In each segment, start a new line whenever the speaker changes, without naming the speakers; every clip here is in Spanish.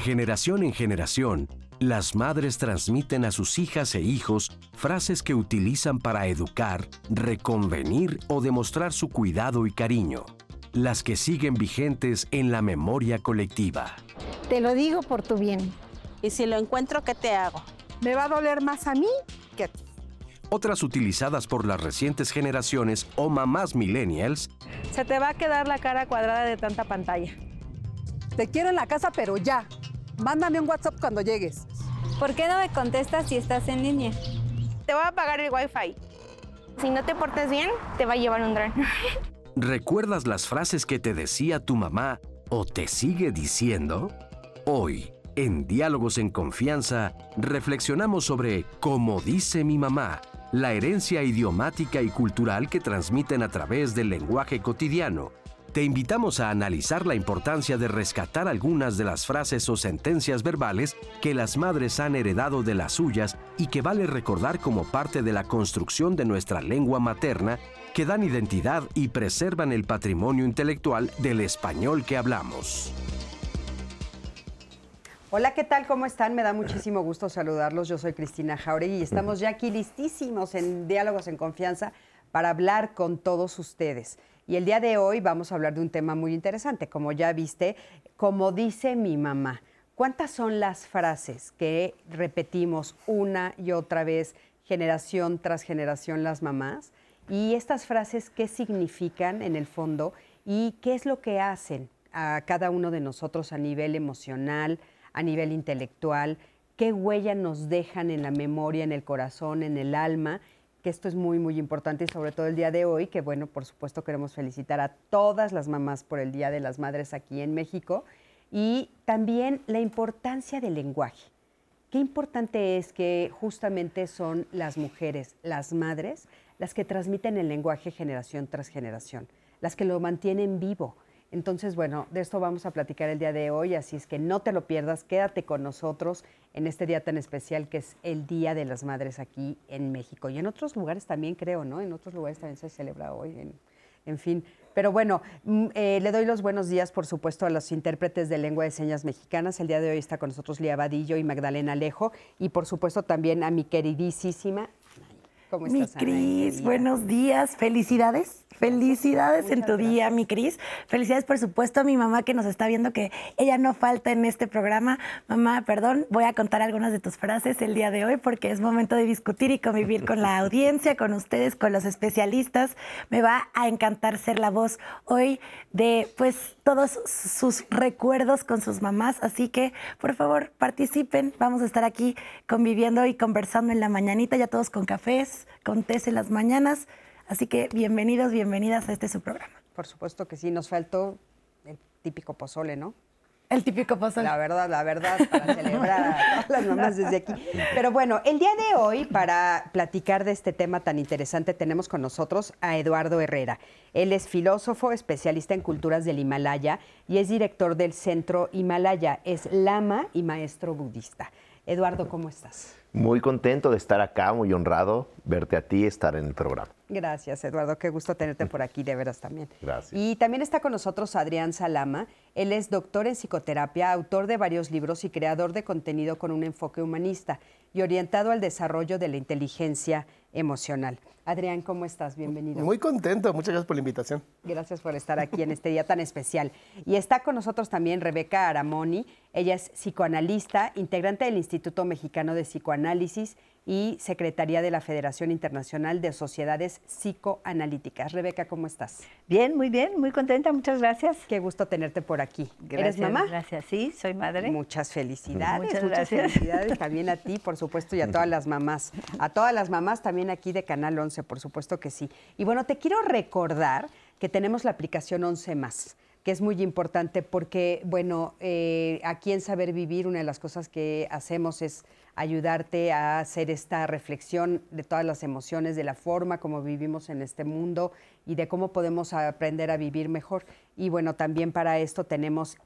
De generación en generación, las madres transmiten a sus hijas e hijos frases que utilizan para educar, reconvenir o demostrar su cuidado y cariño, las que siguen vigentes en la memoria colectiva.
Te lo digo por tu bien.
Y si lo encuentro, ¿qué te hago?
Me va a doler más a mí que a ti.
Otras utilizadas por las recientes generaciones o mamás millennials.
Se te va a quedar la cara cuadrada de tanta pantalla.
Te quiero en la casa, pero ya. Mándame un WhatsApp cuando llegues.
¿Por qué no me contestas si estás en línea?
Te voy a pagar el Wi-Fi.
Si no te portas bien, te va a llevar un dron.
¿Recuerdas las frases que te decía tu mamá o te sigue diciendo? Hoy, en Diálogos en Confianza, reflexionamos sobre cómo dice mi mamá, la herencia idiomática y cultural que transmiten a través del lenguaje cotidiano te invitamos a analizar la importancia de rescatar algunas de las frases o sentencias verbales que las madres han heredado de las suyas y que vale recordar como parte de la construcción de nuestra lengua materna que dan identidad y preservan el patrimonio intelectual del español que hablamos.
Hola, ¿qué tal? ¿Cómo están? Me da muchísimo gusto saludarlos. Yo soy Cristina Jauregui y estamos ya aquí listísimos en Diálogos en Confianza para hablar con todos ustedes. Y el día de hoy vamos a hablar de un tema muy interesante, como ya viste, como dice mi mamá. ¿Cuántas son las frases que repetimos una y otra vez, generación tras generación, las mamás? Y estas frases, ¿qué significan en el fondo? ¿Y qué es lo que hacen a cada uno de nosotros a nivel emocional, a nivel intelectual? ¿Qué huella nos dejan en la memoria, en el corazón, en el alma? Que esto es muy, muy importante y sobre todo el día de hoy, que bueno, por supuesto queremos felicitar a todas las mamás por el Día de las Madres aquí en México y también la importancia del lenguaje. Qué importante es que justamente son las mujeres, las madres, las que transmiten el lenguaje generación tras generación, las que lo mantienen vivo, entonces, bueno, de esto vamos a platicar el día de hoy, así es que no te lo pierdas, quédate con nosotros en este día tan especial que es el Día de las Madres aquí en México. Y en otros lugares también creo, ¿no? En otros lugares también se celebra hoy, en, fin. Pero bueno, mm, eh, le doy los buenos días, por supuesto, a los intérpretes de lengua de señas mexicanas. El día de hoy está con nosotros Lía Vadillo y Magdalena Alejo. Y por supuesto también a mi queridísima
¿Cómo estás, mi Cris, buenos días, felicidades, felicidades en tu día, mi Cris. Felicidades, por supuesto, a mi mamá que nos está viendo, que ella no falta en este programa. Mamá, perdón, voy a contar algunas de tus frases el día de hoy porque es momento de discutir y convivir con la audiencia, con ustedes, con los especialistas. Me va a encantar ser la voz hoy de, pues, todos sus recuerdos con sus mamás. Así que, por favor, participen. Vamos a estar aquí conviviendo y conversando en la mañanita, ya todos con cafés con tés en las mañanas. Así que bienvenidos, bienvenidas a este su programa.
Por supuesto que sí, nos faltó el típico pozole, ¿no?
El típico pozole.
La verdad, la verdad, para celebrar a todas las mamás desde aquí. Pero bueno, el día de hoy, para platicar de este tema tan interesante, tenemos con nosotros a Eduardo Herrera. Él es filósofo, especialista en culturas del Himalaya y es director del Centro Himalaya. Es lama y maestro budista. Eduardo, ¿cómo estás?
Muy contento de estar acá, muy honrado verte a ti estar en el programa.
Gracias, Eduardo. Qué gusto tenerte por aquí, de veras también.
Gracias.
Y también está con nosotros Adrián Salama. Él es doctor en psicoterapia, autor de varios libros y creador de contenido con un enfoque humanista y orientado al desarrollo de la inteligencia emocional. Adrián, ¿cómo estás? Bienvenido.
Muy contento, muchas gracias por la invitación.
Gracias por estar aquí en este día tan especial. Y está con nosotros también Rebeca Aramoni. Ella es psicoanalista, integrante del Instituto Mexicano de Psicoanálisis y secretaria de la Federación Internacional de Sociedades Psicoanalíticas. Rebeca, ¿cómo estás?
Bien, muy bien, muy contenta, muchas gracias.
Qué gusto tenerte por aquí.
Gracias,
¿Eres mamá?
Gracias, sí, soy madre.
Muchas felicidades.
Muchas,
muchas
gracias.
felicidades también a ti, por supuesto, y a todas las mamás. A todas las mamás también aquí de Canal 11, por supuesto que sí. Y bueno, te quiero recordar que tenemos la aplicación 11 más que es muy importante porque, bueno, eh, aquí en Saber Vivir una de las cosas que hacemos es ayudarte a hacer esta reflexión de todas las emociones, de la forma como vivimos en este mundo y de cómo podemos aprender a vivir mejor. Y bueno, también para esto tenemos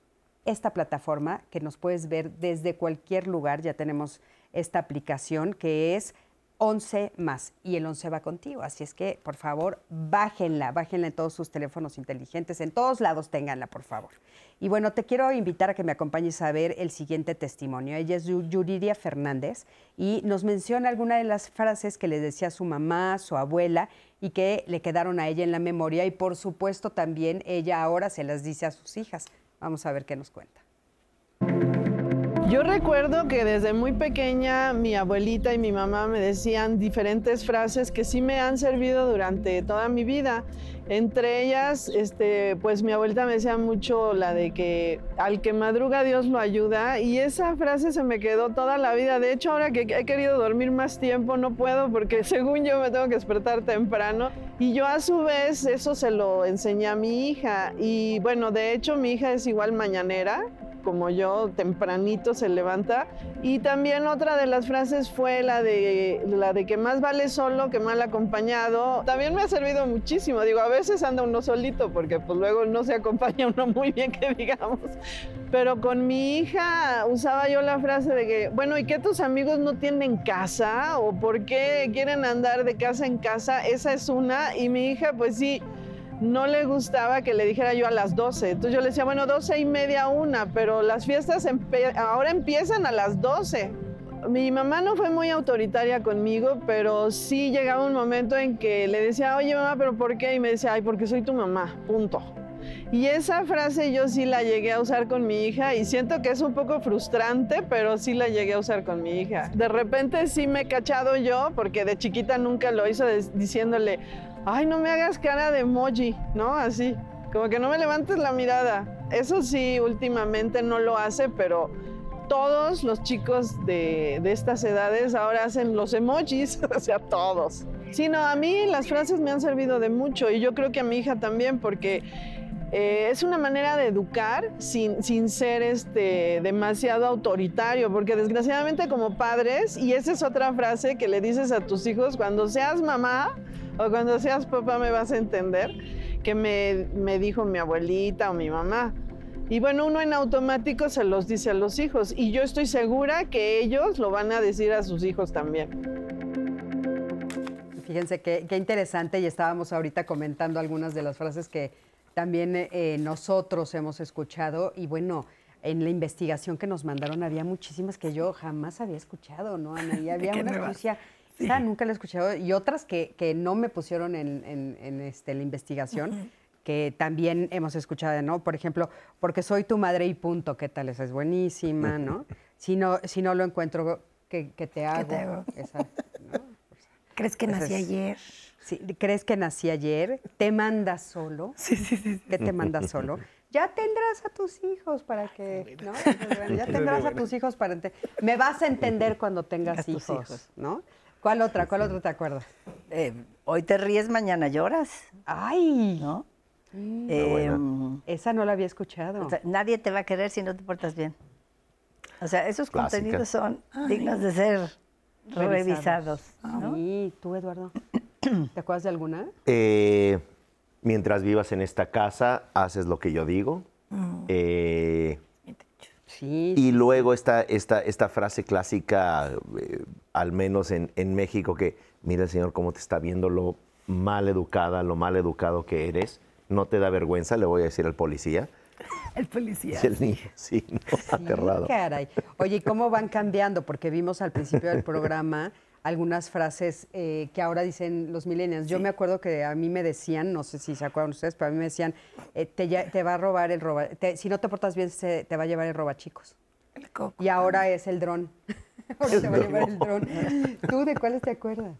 esta plataforma que nos puedes ver desde cualquier lugar, ya tenemos esta aplicación que es 11 más y el 11 va contigo. Así es que, por favor, bájenla, bájenla en todos sus teléfonos inteligentes, en todos lados ténganla, por favor. Y bueno, te quiero invitar a que me acompañes a ver el siguiente testimonio. Ella es Yuridia Fernández y nos menciona algunas de las frases que le decía su mamá, su abuela y que le quedaron a ella en la memoria y por supuesto también ella ahora se las dice a sus hijas. Vamos a ver qué nos cuenta.
Yo recuerdo que desde muy pequeña mi abuelita y mi mamá me decían diferentes frases que sí me han servido durante toda mi vida. Entre ellas, este, pues mi abuelita me decía mucho la de que al que madruga Dios lo ayuda y esa frase se me quedó toda la vida. De hecho, ahora que he querido dormir más tiempo no puedo porque según yo me tengo que despertar temprano y yo a su vez eso se lo enseñé a mi hija y bueno, de hecho mi hija es igual mañanera como yo, tempranito se levanta. Y también otra de las frases fue la de, la de que más vale solo que mal acompañado. También me ha servido muchísimo. Digo, a veces anda uno solito porque pues luego no se acompaña uno muy bien que digamos. Pero con mi hija usaba yo la frase de que, bueno, ¿y qué tus amigos no tienen casa? ¿O por qué quieren andar de casa en casa? Esa es una. Y mi hija, pues sí, no le gustaba que le dijera yo a las 12. Entonces yo le decía, bueno, 12 y media una, pero las fiestas ahora empiezan a las 12. Mi mamá no fue muy autoritaria conmigo, pero sí llegaba un momento en que le decía, oye mamá, pero ¿por qué? Y me decía, ay, porque soy tu mamá, punto. Y esa frase yo sí la llegué a usar con mi hija y siento que es un poco frustrante, pero sí la llegué a usar con mi hija. De repente sí me he cachado yo, porque de chiquita nunca lo hizo diciéndole, ay, no me hagas cara de emoji, ¿no? Así, como que no me levantes la mirada. Eso sí, últimamente no lo hace, pero todos los chicos de, estas edades ahora hacen los emojis, o sea, todos. Sí, no, a mí las frases me han servido de mucho y yo creo que a mi hija también, porque eh, es una manera de educar sin, sin ser este, demasiado autoritario, porque desgraciadamente como padres, y esa es otra frase que le dices a tus hijos, cuando seas mamá, o cuando seas papá me vas a entender que me, me dijo mi abuelita o mi mamá. Y bueno, uno en automático se los dice a los hijos y yo estoy segura que ellos lo van a decir a sus hijos también.
Fíjense qué, qué interesante y estábamos ahorita comentando algunas de las frases que también eh, nosotros hemos escuchado y bueno, en la investigación que nos mandaron había muchísimas que yo jamás había escuchado, ¿no, Ana? Y había una que decía, nunca la he escuchado. Y otras que, que no me pusieron en, en, este, la investigación, que también hemos escuchado, ¿no? Por ejemplo, porque soy tu madre y punto, ¿qué tal? Esa es buenísima, ¿no? Si no, si no lo encuentro, ¿qué, te hago? ¿Qué te hago?
¿Crees que nací ayer?
Sí, ¿Crees que nací ayer? ¿Te mandas solo?
Sí, sí, sí.
¿Qué te mandas solo? ya tendrás a tus hijos para que, ¿no? ya tendrás a tus hijos para... Me vas a entender cuando tengas hijos, ¿no? ¿Cuál otra? ¿Cuál otra te acuerdas?
Eh, hoy te ríes, mañana lloras.
¡Ay! ¿No? Mm. Em, esa no la había escuchado.
nadie te va a querer si no te portas bien. O sea, esos contenidos son dignos de ser revisados.
¿Y tú, Eduardo? ¿Te acuerdas de alguna?
Eh, mientras vivas en esta casa, haces lo que yo digo. Mm. Eh, y luego esta, esta, esta frase clásica, eh, al menos en, México, que mira el Señor cómo te está viendo lo mal educada, lo mal educado que eres. No te da vergüenza, le voy a decir al policía.
El policía.
el niño, sí, aterrado.
Caray. Oye, ¿y cómo van cambiando? Porque vimos al principio del programa algunas frases eh, que ahora dicen los millennials. Yo me acuerdo que a mí me decían, no sé si se acuerdan ustedes, pero a mí me decían, eh, te, va a robar el roba, si no te portas bien, se, te va a llevar el robachicos. El coco. Y ahora es el dron. ahora te va a llevar el dron. ¿Tú de cuáles te acuerdas?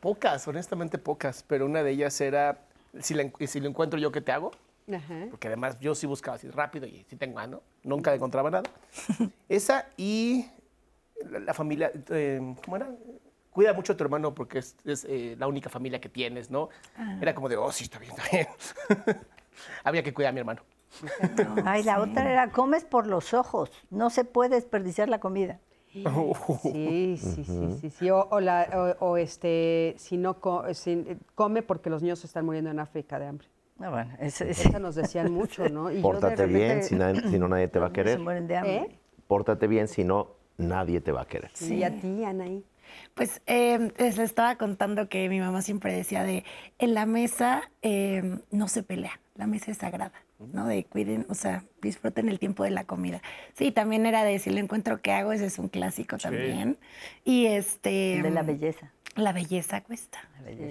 Pocas, honestamente pocas, pero una de ellas era, si, si lo encuentro yo, ¿qué te hago? Porque además yo sí buscaba así rápido y sí tengo mano, nunca encontraba nada. Esa y la, familia, eh, ¿cómo era? Cuida mucho a tu hermano porque es, eh, la única familia que tienes, ¿no? Ah. Era como de, oh, sí, está bien, está bien. Había que cuidar a mi hermano.
Ay, la otra era, comes por los ojos, no se puede desperdiciar la comida.
Sí, sí, sí, sí, O, la, o, este, si no come porque los niños se están muriendo en África de hambre.
No, bueno,
Eso nos decían mucho, ¿no?
Pórtate bien, si, no nadie te va a querer.
Se mueren de hambre. ¿Eh?
Pórtate bien, si no nadie te va a querer.
Sí, a ti, Anaí.
Pues eh, les estaba contando que mi mamá siempre decía de, en la mesa em, no se pelea, la mesa es sagrada, ¿no? De cuiden, o sea, disfruten el tiempo de la comida. Sí, también era de si lo encuentro que hago, ese es un clásico también. Y este...
De la belleza.
La belleza cuesta.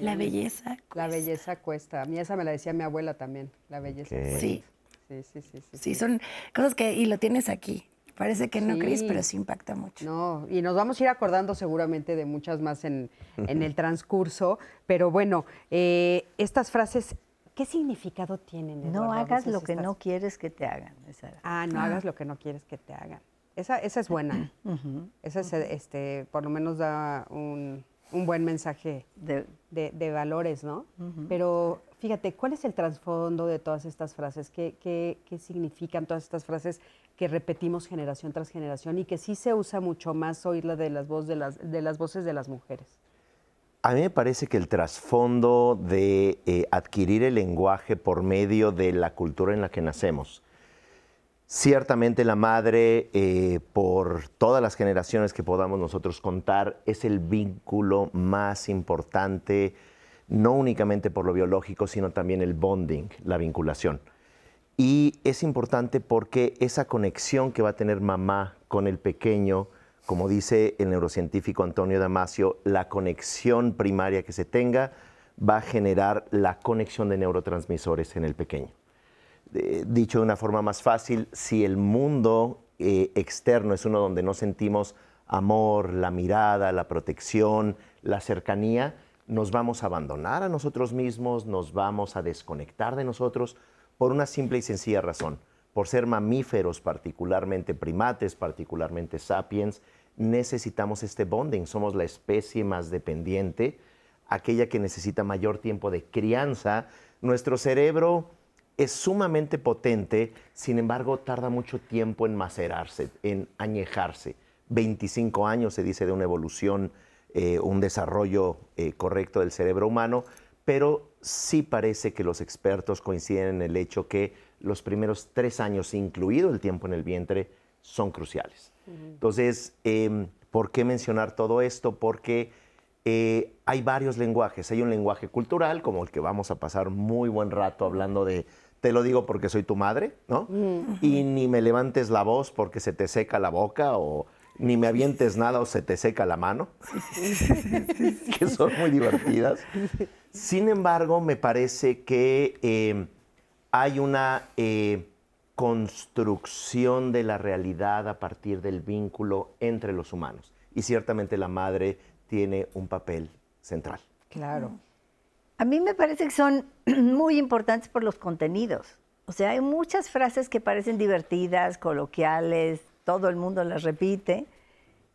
La belleza, cuesta.
La belleza cuesta. A mí esa me la decía mi abuela también, la belleza cuesta.
Sí. Sí, sí, sí, sí. Sí, son cosas que, y lo tienes aquí, Parece que no, Cris, pero sí impacta mucho.
No, y nos vamos a ir acordando seguramente de muchas más en, el transcurso. Pero bueno, eh, estas frases, ¿qué significado tienen?
No hagas lo que no quieres que te hagan.
Ah, no hagas lo que no quieres que te hagan. Esa, esa es buena. Esa es, este, por lo menos da un, buen mensaje de, valores, ¿no? Pero fíjate, ¿cuál es el trasfondo de todas estas frases? ¿Qué, qué, qué significan todas estas frases que repetimos generación tras generación y que sí se usa mucho más oírla de las, voz de las, de las voces de las mujeres.
A mí me parece que el trasfondo de eh, adquirir el lenguaje por medio de la cultura en la que nacemos, ciertamente la madre, eh, por todas las generaciones que podamos nosotros contar, es el vínculo más importante, no únicamente por lo biológico, sino también el bonding, la vinculación. Y es importante porque esa conexión que va a tener mamá con el pequeño, como dice el neurocientífico Antonio Damasio, la conexión primaria que se tenga va a generar la conexión de neurotransmisores en el pequeño. dicho de una forma más fácil, si el mundo eh, externo es uno donde no sentimos amor, la mirada, la protección, la cercanía, nos vamos a abandonar a nosotros mismos, nos vamos a desconectar de nosotros, por una simple y sencilla razón. Por ser mamíferos, particularmente primates, particularmente sapiens, necesitamos este bonding. Somos la especie más dependiente, aquella que necesita mayor tiempo de crianza. Nuestro cerebro es sumamente potente, sin embargo, tarda mucho tiempo en macerarse, en añejarse. 25 años se dice de una evolución, eh, un desarrollo eh, correcto del cerebro humano, pero sí parece que los expertos coinciden en el hecho que los primeros tres años, incluido el tiempo en el vientre, son cruciales. Entonces, em, ¿por qué mencionar todo esto? Porque eh, hay varios lenguajes. Hay un lenguaje cultural, como el que vamos a pasar muy buen rato hablando de, te lo digo porque soy tu madre, ¿no? Y ni me levantes la voz porque se te seca la boca o ni me avientes nada o se te seca la mano, que son muy divertidas. Sin embargo, me parece que eh, hay una eh, construcción de la realidad a partir del vínculo entre los humanos. Y ciertamente la madre tiene un papel central.
Claro.
A mí me parece que son muy importantes por los contenidos. O sea, hay muchas frases que parecen divertidas, coloquiales, todo el mundo las repite,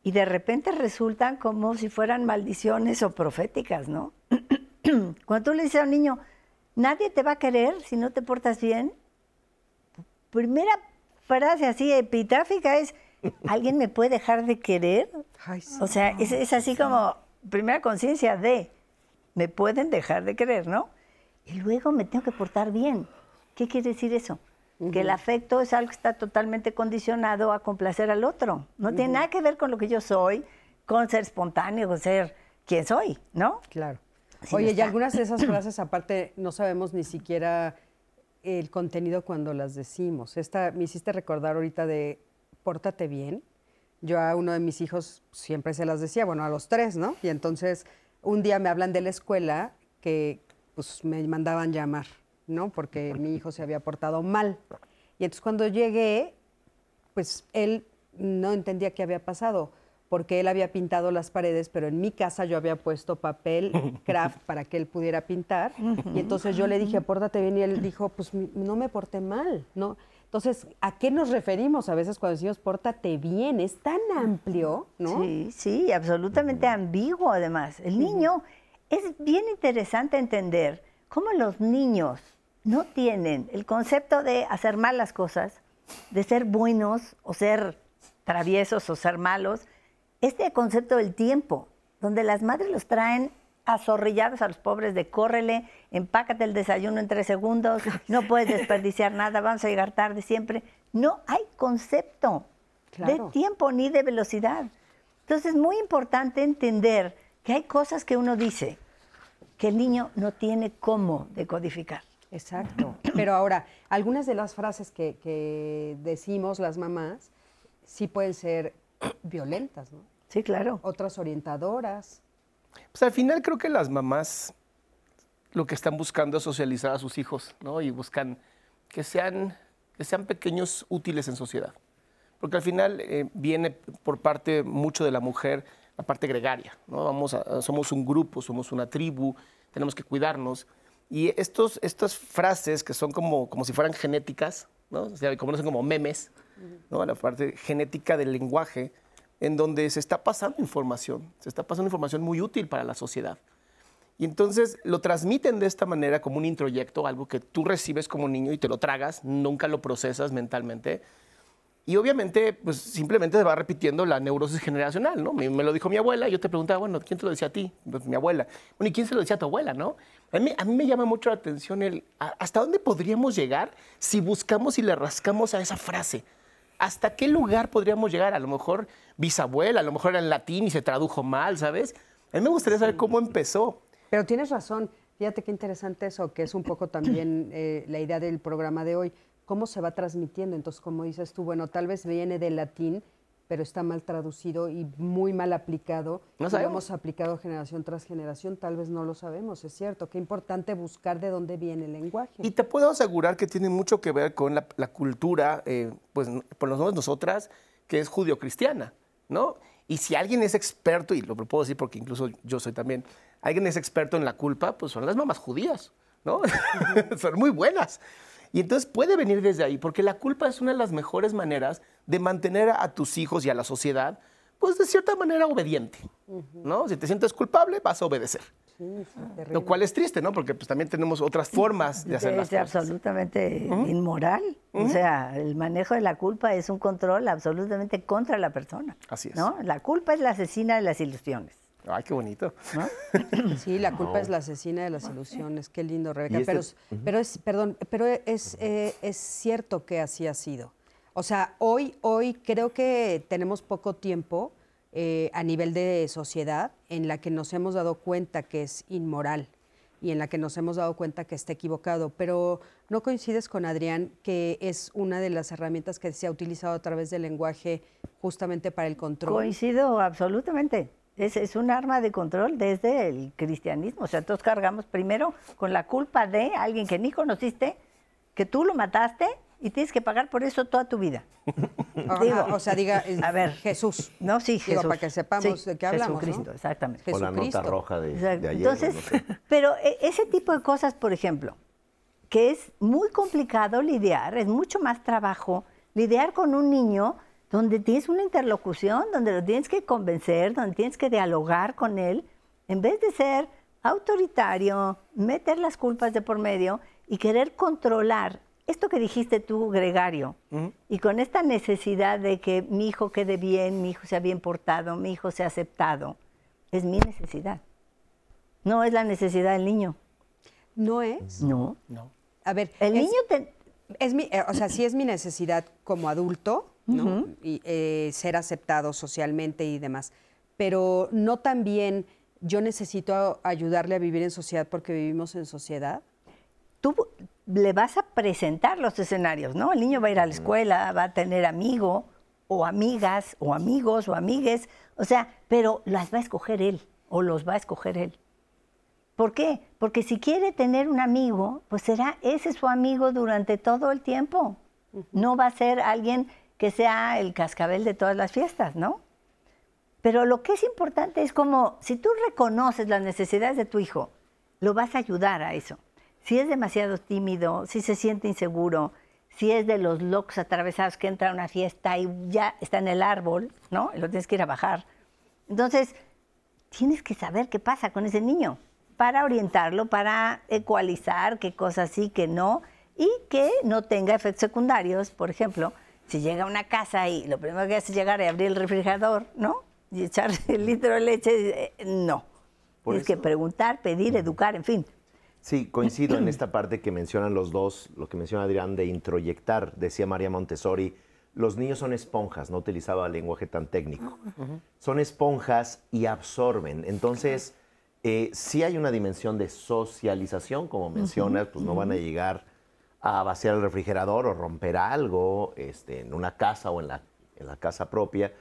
y de repente resultan como si fueran maldiciones o proféticas, ¿no? Cuando tú le dices a un niño, nadie te va a querer si no te portas bien, primera frase así epitáfica es, ¿alguien me puede dejar de querer? o sea, es, así como primera conciencia de, me pueden dejar de querer, ¿no? Y luego me tengo que portar bien. ¿Qué quiere decir eso? Que el afecto es algo que está totalmente condicionado a complacer al otro. No tiene nada que ver con lo que yo soy, con ser espontáneo, con ser quien soy, ¿no?
Claro. Oye, y algunas de esas frases, aparte, no sabemos ni siquiera el contenido cuando las decimos. Esta, me hiciste recordar ahorita de pórtate bien. Yo a uno de mis hijos siempre se las decía, bueno, a los tres, ¿no? Y entonces un día me hablan de la escuela que pues me mandaban llamar, ¿no? Porque mi hijo se había portado mal. Y entonces cuando llegué, pues él no entendía qué había pasado porque él había pintado las paredes, pero en mi casa yo había puesto papel craft para que él pudiera pintar. Y entonces yo le dije, pórtate bien, y él dijo, pues no me porté mal, ¿no? Entonces, ¿a qué nos referimos a veces cuando decimos pórtate bien? Es tan amplio, ¿no?
Sí, sí, absolutamente ambiguo además. El niño, es bien interesante entender cómo los niños no tienen el concepto de hacer mal las cosas, de ser buenos o ser traviesos o ser malos, este concepto del tiempo, donde las madres los traen azorrillados a los pobres de córrele, empácate el desayuno en tres segundos, no puedes desperdiciar nada, vamos a llegar tarde siempre. No hay concepto de tiempo ni de velocidad. Entonces es muy importante entender que hay cosas que uno dice que el niño no tiene cómo decodificar.
Exacto. Pero ahora, algunas de las frases que, decimos las mamás sí pueden ser violentas, ¿no?
Sí, claro.
Otras orientadoras.
Pues al final creo que las mamás lo que están buscando es socializar a sus hijos, ¿no? Y buscan que sean, que sean pequeños útiles en sociedad. Porque al final eh, viene por parte mucho de la mujer la parte gregaria, ¿no? Vamos somos un grupo, somos una tribu, tenemos que cuidarnos. Y estos, estas frases que son como, como si fueran genéticas, ¿no? O sea, como, como memes, ¿no? La parte genética del lenguaje, en donde se está pasando información, se está pasando información muy útil para la sociedad. Y entonces lo transmiten de esta manera como un introyecto, algo que tú recibes como niño y te lo tragas, nunca lo procesas mentalmente. Y obviamente, pues simplemente se va repitiendo la neurosis generacional, ¿no? Me, lo dijo mi abuela, y yo te preguntaba, bueno, ¿quién te lo decía a ti? Pues mi abuela. Bueno, ¿y quién se lo decía a tu abuela, no? A mí, a mí me llama mucho la atención el, ¿hasta dónde podríamos llegar si buscamos y le rascamos a esa frase? ¿Hasta qué lugar podríamos llegar? A lo mejor bisabuela, a lo mejor era en latín y se tradujo mal, ¿sabes? A mí me gustaría saber cómo empezó.
Pero tienes razón, fíjate qué interesante eso, que es un poco también eh, la idea del programa de hoy, cómo se va transmitiendo. Entonces, como dices tú, bueno, tal vez viene del latín, pero está mal traducido y muy mal aplicado. No lo hemos aplicado generación tras generación, tal vez no lo sabemos, es cierto. Qué importante buscar de dónde viene el lenguaje.
Y te puedo asegurar que tiene mucho que ver con la, cultura, eh, pues por lo menos nosotras, que es judio-cristiana, ¿no? Y si alguien es experto, y lo puedo decir porque incluso yo soy también, alguien es experto en la culpa, pues son las mamás judías, ¿no? son muy buenas. Y entonces puede venir desde ahí, porque la culpa es una de las mejores maneras de mantener a tus hijos y a la sociedad, pues de cierta manera obediente, ¿no? Si te sientes culpable, vas a obedecer. Sí, Lo cual es triste, ¿no? Porque pues también tenemos otras formas de hacer las
cosas. Es absolutamente inmoral. O sea, el manejo de la culpa es un control absolutamente contra la persona.
Así es.
¿no? La culpa es la asesina de las ilusiones.
Ay, qué bonito.
Sí, la culpa es la asesina de las ilusiones. Qué lindo, Rebeca. Este pero, pero, es, perdón, pero es, eh, es cierto que así ha sido. O sea, hoy, hoy creo que tenemos poco tiempo eh, a nivel de sociedad en la que nos hemos dado cuenta que es inmoral y en la que nos hemos dado cuenta que está equivocado. Pero no coincides con Adrián que es una de las herramientas que se ha utilizado a través del lenguaje justamente para el control.
Coincido absolutamente. Es, un arma de control desde el cristianismo. O sea, todos cargamos primero con la culpa de alguien que ni conociste, que tú lo mataste y tienes que pagar por eso toda tu vida.
Digo, o sea, diga, a ver, Jesús.
No, sí, Jesús.
para que sepamos de qué hablamos.
Jesucristo, exactamente.
O la nota roja de, ayer.
Entonces, pero e, ese tipo de cosas, por ejemplo, que es muy complicado lidiar, es mucho más trabajo lidiar con un niño donde tienes una interlocución, donde lo tienes que convencer, donde tienes que dialogar con él, en vez de ser autoritario, meter las culpas de por medio y querer controlar esto que dijiste tú, Gregario, y con esta necesidad de que mi hijo quede bien, mi hijo sea bien portado, mi hijo sea aceptado, es mi necesidad. No es la necesidad del niño.
¿No es?
No.
No.
A ver,
el niño
es mi, eh, o sea, sí es mi necesidad como adulto, ¿no? Y eh, ser aceptado socialmente y demás. Pero no también yo necesito ayudarle a vivir en sociedad porque vivimos en sociedad.
Tú le vas a presentar los escenarios, ¿no? El niño va a ir a la escuela, va a tener amigo o amigas o amigos o amigues, o sea, pero las va a escoger él o los va a escoger él. ¿Por qué? Porque si quiere tener un amigo, pues será ese su amigo durante todo el tiempo. No va a ser alguien que sea el cascabel de todas las fiestas, ¿no? Pero lo que es importante es como, si tú reconoces las necesidades de tu hijo, lo vas a ayudar a eso. Si es demasiado tímido, si se siente inseguro, si es de los locos atravesados que entra a una fiesta y ya está en el árbol, ¿no? Y lo tienes que ir a bajar. Entonces, tienes que saber qué pasa con ese niño para orientarlo, para ecualizar qué cosas sí, qué no, y que no tenga efectos secundarios, por ejemplo, si llega a una casa y lo primero que hace es llegar y abrir el refrigerador, ¿no? Y echarle el litro de leche, eh, no. Tienes que preguntar, pedir, educar, en fin.
Sí, coincido en esta parte que mencionan los dos, lo que menciona Adrián de introyectar, decía María Montessori, los niños son esponjas, no utilizaba lenguaje tan técnico. Son esponjas y absorben. Entonces, eh, si hay una dimensión de socialización, como mencionas, pues no van a llegar a vaciar el refrigerador o romper algo este, en una casa o en la, en la casa propia.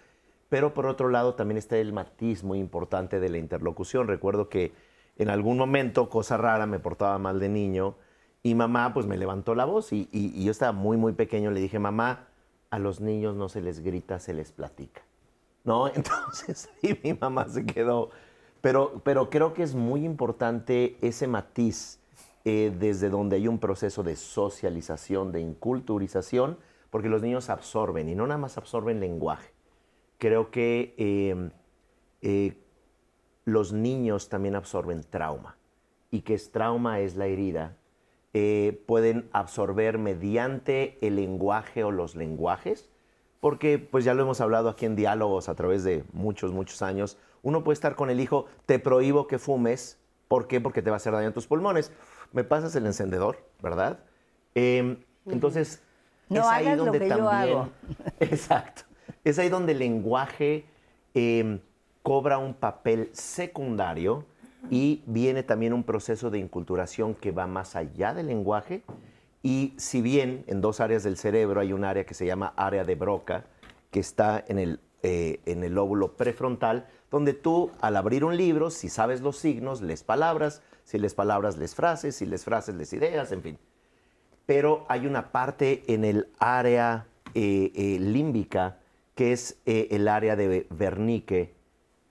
Pero por otro lado también está el matiz muy importante de la interlocución. Recuerdo que en algún momento, cosa rara, me portaba mal de niño y mamá pues me levantó la voz y, y yo estaba muy, muy pequeño. Le dije, mamá, a los niños no se les grita, se les platica. ¿No? Entonces ahí mi mamá se quedó. Pero, pero creo que es muy importante ese matiz eh, desde donde hay un proceso de socialización, de inculturización, porque los niños absorben y no nada más absorben lenguaje. Creo que em, eh, los niños también absorben trauma y que es trauma es la herida. Eh, pueden absorber mediante el lenguaje o los lenguajes, porque pues ya lo hemos hablado aquí en diálogos a través de muchos, muchos años. Uno puede estar con el hijo, te prohíbo que fumes, ¿por qué? Porque te va a hacer daño a tus pulmones me pasas el encendedor, ¿verdad? Em, entonces,
no es ahí donde también, yo hago.
Exacto. Es ahí donde el lenguaje em, cobra un papel secundario y viene también un proceso de inculturación que va más allá del lenguaje. Y si bien en dos áreas del cerebro hay un área que se llama área de Broca, que está en el, eh, en el lóbulo prefrontal, donde tú al abrir un libro, si sabes los signos, lees palabras, si les palabras, les frases, si les frases, les ideas, en fin. Pero hay una parte en el área eh, eh, límbica, que es el área de Wernicke,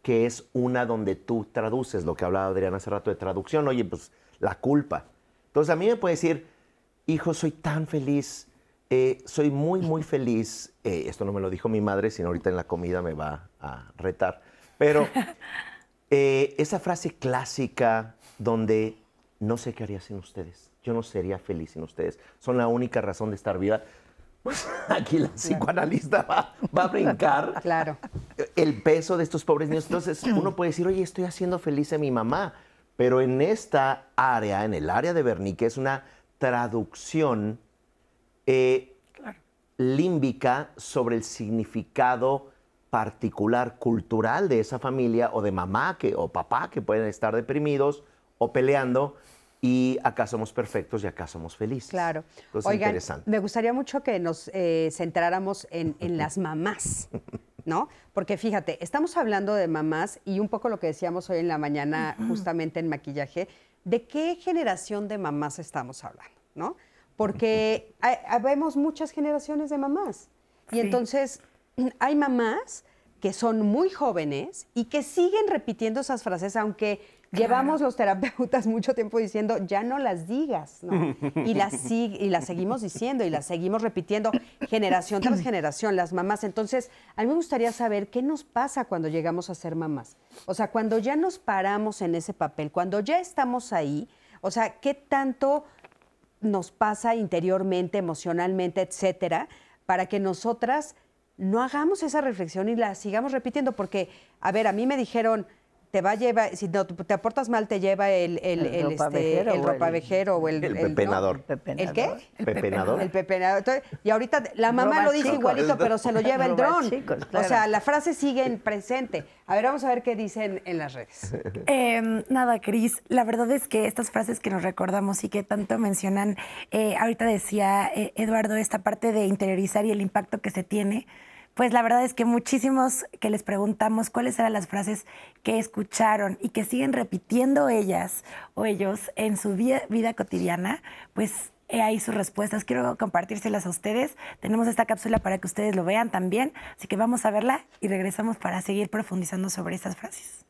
que es una donde tú traduces lo que hablaba Adrián hace rato de traducción. Oye, pues la culpa. Entonces a mí me puede decir, hijo, soy tan feliz, soy muy, muy feliz. esto no me lo dijo mi madre, sino ahorita en la comida me va a retar. Pero esa frase clásica donde no sé qué haría sin ustedes. Yo no sería feliz sin ustedes. Son la única razón de estar viva. Pues aquí la psicoanalista va, a brincar
claro.
El peso de estos pobres niños. Entonces uno puede decir, oye, estoy haciendo feliz a mi mamá. Pero en esta área, en el área de Bernique, es una traducción eh, límbica sobre el significado particular cultural de esa familia o de mamá que, o papá que pueden estar deprimidos o peleando y acá somos perfectos y acá somos felices.
Claro.
Entonces,
Oigan,
interesante.
me gustaría mucho que nos eh, centráramos en, las mamás, ¿no? Porque fíjate, estamos hablando de mamás y un poco lo que decíamos hoy en la mañana, justamente en maquillaje, ¿de qué generación de mamás estamos hablando, no? Porque vemos muchas generaciones de mamás. Y entonces hay mamás que son muy jóvenes y que siguen repitiendo esas frases, aunque Llevamos los terapeutas mucho tiempo diciendo, ya no las digas, ¿no? Y las, y las seguimos diciendo y las seguimos repitiendo generación tras generación, las mamás. Entonces, a mí me gustaría saber qué nos pasa cuando llegamos a ser mamás. O sea, cuando ya nos paramos en ese papel, cuando ya estamos ahí, o sea, qué tanto nos pasa interiormente, emocionalmente, etcétera, para que nosotras no hagamos esa reflexión y la sigamos repitiendo. Porque, a ver, a mí me dijeron te va a llevar, si te aportas mal, te lleva el, el, el, este, el ropavejero o el...
El pepenador.
¿El qué?
El pepenador.
El pepenador. y ahorita la mamá lo dice igualito, pero se lo lleva el dron. O sea, la frase sigue en presente. A ver, vamos a ver qué dicen en las redes.
Em, nada, Cris, la verdad es que estas frases que nos recordamos y que tanto mencionan, eh, ahorita decía eh, Eduardo, esta parte de interiorizar y el impacto que se tiene, pues la verdad es que muchísimos que les preguntamos cuáles eran las frases que escucharon y que siguen repitiendo ellas o ellos en su vida, cotidiana, pues he ahí sus respuestas. Quiero compartírselas a ustedes. Tenemos esta cápsula para que ustedes lo vean también, así que vamos a verla y regresamos para seguir profundizando sobre estas frases.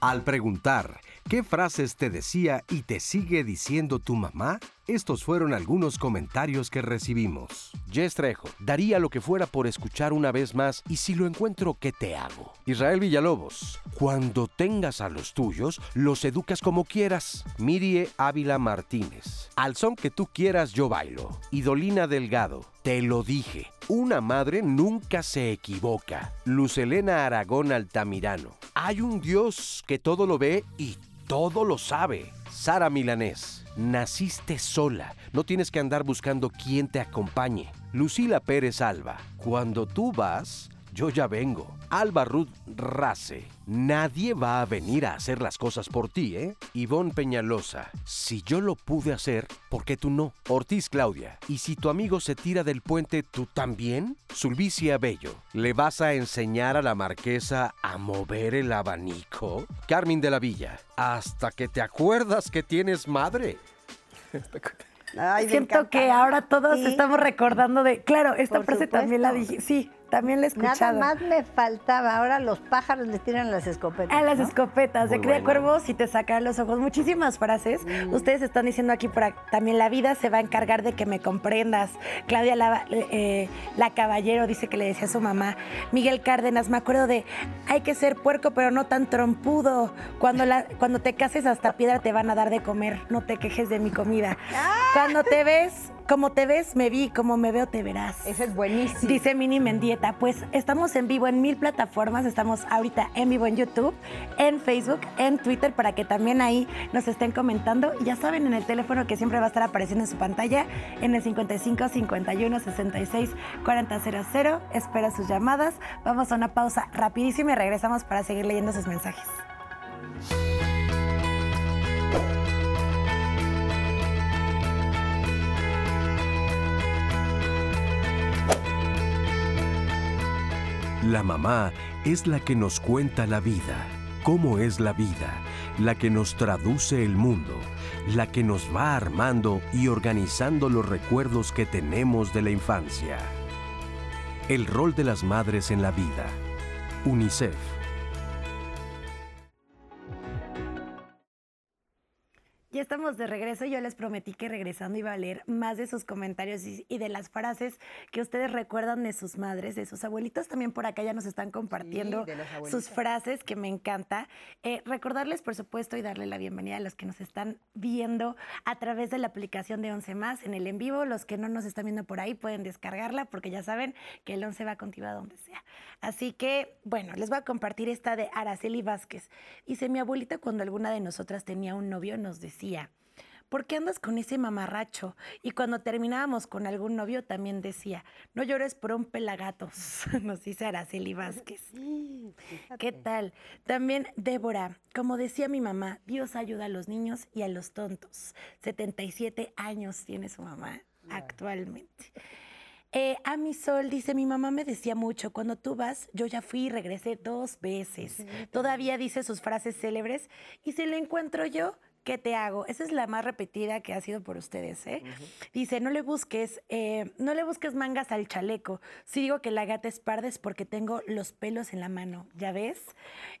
Al preguntar, ¿qué frases te decía y te sigue diciendo tu mamá? Estos fueron algunos comentarios que recibimos. Jess Trejo, daría lo que fuera por escuchar una vez más y si lo encuentro, ¿qué te hago? Israel Villalobos, cuando tengas a los tuyos, los educas como quieras. Mirie Ávila Martínez, al son que tú quieras yo bailo. Idolina Delgado, te lo dije, una madre nunca se equivoca. Lucelena Aragón Altamirano, hay un Dios que todo lo ve y todo lo sabe. Sara Milanés, naciste sola, no tienes que andar buscando quién te acompañe. Lucila Pérez Alba, cuando tú vas, yo ya vengo. Alba Ruth Race. Nadie va a venir a hacer las cosas por ti, ¿eh? Ivonne Peñalosa. Si yo lo pude hacer, ¿por qué tú no? Ortiz Claudia. ¿Y si tu amigo se tira del puente, tú también? Sulvicia Bello. ¿Le vas a enseñar a la marquesa a mover el abanico? Carmen de la Villa. Hasta que te acuerdas que tienes madre.
Siento que ahora todos estamos recordando de, claro, esta frase también la dije, sí, también la he escuchado.
Nada más me faltaba. Ahora los pájaros le tiran las escopetas.
A las escopetas. de cría cuervos y te sacan los ojos. Muchísimas frases. Mm. Ustedes están diciendo aquí por también la vida se va a encargar de que me comprendas. Claudia la, eh, la Caballero dice que le decía a su mamá. Miguel Cárdenas, me acuerdo de hay que ser puerco, pero no tan trompudo. Cuando, la, cuando te cases hasta piedra te van a dar de comer. No te quejes de mi comida. ¡Ah! Cuando te ves como te ves, me vi, como me veo, te verás.
Ese es buenísimo.
Dice Mini Mendieta. Pues estamos en vivo en mil plataformas. Estamos ahorita en vivo en YouTube, en Facebook, en Twitter, para que también ahí nos estén comentando. Y ya saben, en el teléfono que siempre va a estar apareciendo en su pantalla, en el 55 51 66 40 00. Espero sus llamadas. Vamos a una pausa rapidísima y regresamos para seguir leyendo sus mensajes.
La mamá es la que nos cuenta la vida, cómo es la vida, la que nos traduce el mundo, la que nos va armando y organizando los recuerdos que tenemos de la infancia. El rol de las madres en la vida. UNICEF.
Ya estamos de regreso. Yo les prometí que regresando iba a leer más de sus comentarios y, de las frases que ustedes recuerdan de sus madres, de sus abuelitos. También por acá ya nos están compartiendo sus frases, que me encanta. Eh, recordarles, por supuesto, y darle la bienvenida a los que nos están viendo a través de la aplicación de Once Más en el en vivo. Los que no nos están viendo por ahí pueden descargarla porque ya saben que el Once va a continuar donde sea. Así que, bueno, les voy a compartir esta de Araceli Vázquez. Dice, mi abuelita cuando alguna de nosotras tenía un novio nos decía, ¿por qué andas con ese mamarracho? Y cuando terminábamos con algún novio también decía, no llores por un pelagatos, nos dice Araceli Vázquez. ¿Qué tal? También Débora, como decía mi mamá, Dios ayuda a los niños y a los tontos. 77 años tiene su mamá actualmente. Eh, a mi sol dice, mi mamá me decía mucho, cuando tú vas, yo ya fui y regresé dos veces. Todavía dice sus frases célebres y si le encuentro yo, ¿qué te hago? Esa es la más repetida que ha sido por ustedes, ¿eh? Dice, no le busques, eh, no le busques mangas al chaleco. Si digo que la gata es parda es porque tengo los pelos en la mano, ¿ya ves?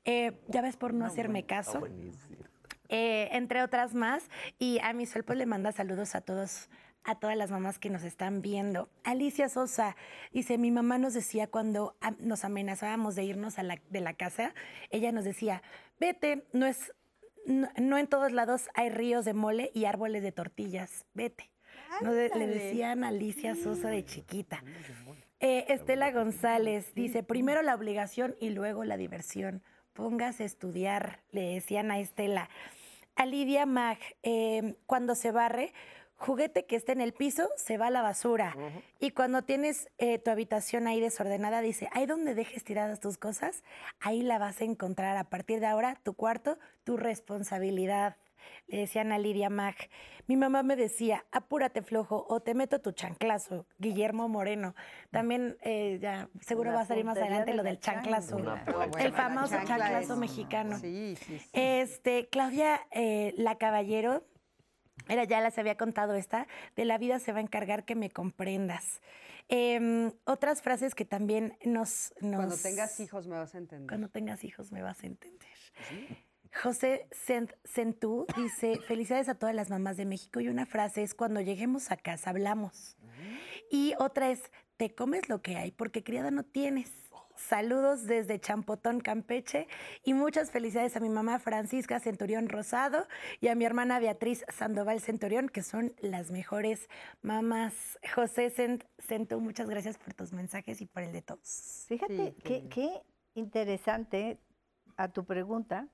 Eh, ¿Ya ves por no, hacerme caso? Eh, entre otras más. Y a mi sol pues le manda saludos a todos a todas las mamás que nos están viendo. Alicia Sosa dice, mi mamá nos decía cuando nos amenazábamos de irnos a la, de la casa, ella nos decía, vete, no es no, en todos lados hay ríos de mole y árboles de tortillas. Vete. le decían Alicia Sosa de chiquita. Eh, Estela González dice, primero la obligación y luego la diversión. Póngase a estudiar, le decían a Estela. A Lidia Mag, eh, cuando se barre, juguete que esté en el piso se va a la basura. Y cuando tienes eh, tu habitación ahí desordenada, dice, ahí donde dejes tiradas tus cosas, ahí la vas a encontrar. A partir de ahora, tu cuarto, tu responsabilidad. Le decían a Lidia Mag. Mi mamá me decía, apúrate flojo o te meto tu chanclazo, Guillermo Moreno. También eh, ya seguro va a salir más adelante lo del chanclazo. El famoso chanclazo mexicano. Sí, sí, sí. Este, Claudia eh, La Caballero era, ya les había contado esta, de la vida se va a encargar que me comprendas. Em, otras frases que también nos,
Cuando tengas hijos me vas a entender.
Cuando tengas hijos me vas a entender. José Centú dice, felicidades a todas las mamás de México. Y una frase es, cuando lleguemos a casa hablamos. Y otra es, te comes lo que hay porque criada no tienes. Saludos desde Champotón, Campeche y muchas felicidades a mi mamá Francisca Centurión Rosado y a mi hermana Beatriz Sandoval Centurión, que son las mejores mamás. José Centu, muchas gracias por tus mensajes y por el de todos.
Fíjate qué, interesante a tu pregunta.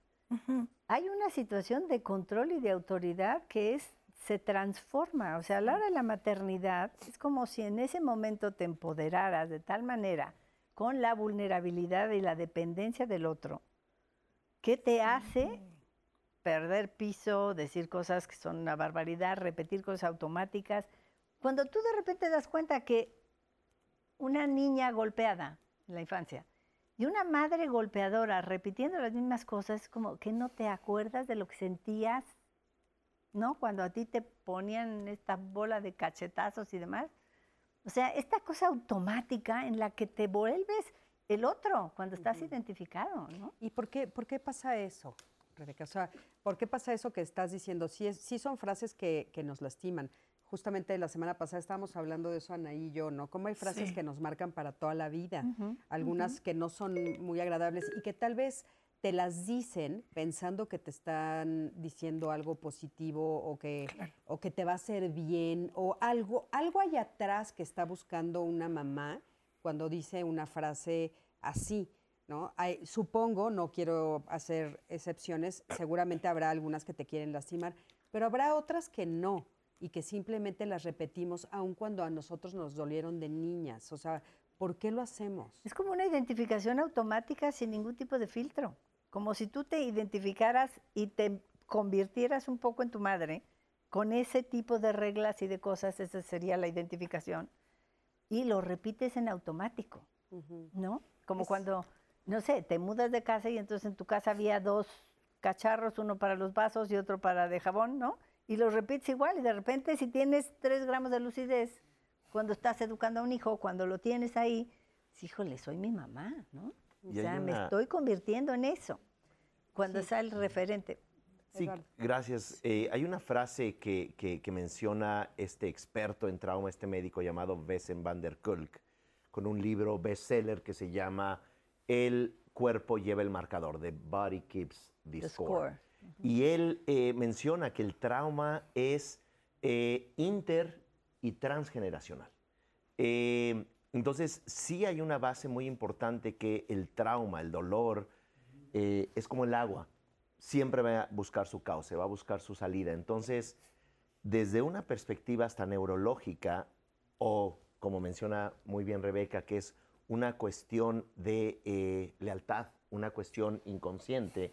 Hay una situación de control y de autoridad que es se transforma. O sea, a la hora de la maternidad es como si en ese momento te empoderaras de tal manera con la vulnerabilidad y la dependencia del otro, que te hace perder piso, decir cosas que son una barbaridad, repetir cosas automáticas. Cuando tú de repente das cuenta que una niña golpeada en la infancia y una madre golpeadora repitiendo las mismas cosas, es como que no te acuerdas de lo que sentías ¿no? Cuando a ti te ponían esta bola de cachetazos y demás. O sea, esta cosa automática en la que te vuelves el otro cuando estás identificado, ¿no?
¿Y por qué, por qué pasa eso, Rebeca? O sea, ¿por qué pasa eso que estás diciendo? Sí, sí son frases que, nos lastiman. Justamente la semana pasada estábamos hablando de eso, Anaí y yo, ¿no? Cómo hay frases que nos marcan para toda la vida, algunas que no son muy agradables y que tal vez te las dicen pensando que te están diciendo algo positivo o que, o que te va a hacer bien o algo, algo hay atrás que está buscando una mamá cuando dice una frase así. ¿no? supongo, no quiero hacer excepciones, seguramente habrá algunas que te quieren lastimar, pero habrá otras que no y que simplemente las repetimos aun cuando a nosotros nos dolieron de niñas. O sea, ¿por qué lo hacemos?
Es como una identificación automática sin ningún tipo de filtro como si tú te identificaras y te convirtieras un poco en tu madre, con ese tipo de reglas y de cosas, esa sería la identificación, y lo repites en automático, ¿no? Como cuando, no sé, te mudas de casa y entonces en tu casa había dos cacharros, uno para los vasos y otro para de jabón, ¿no? Y lo repites igual y de repente si tienes tres gramos de lucidez, cuando estás educando a un hijo, cuando lo tienes ahí, híjole, soy mi mamá, ¿no? O sea, me estoy convirtiendo en eso cuando sale el referente.
Sí, gracias. Eh, hay una frase que, que, menciona este experto en trauma, este médico llamado Wesen van der Kulk, con un libro bestseller que se llama El cuerpo lleva el marcador, The Body Keeps the, Score. Y él eh, menciona que el trauma es eh, inter y transgeneracional. Entonces, sí hay una base muy importante que el trauma, el dolor, eh, es como el agua. Siempre va a buscar su cauce, va a buscar su salida. Entonces, desde una perspectiva hasta neurológica, o como menciona muy bien Rebeca, que es una cuestión de eh, lealtad, una cuestión inconsciente,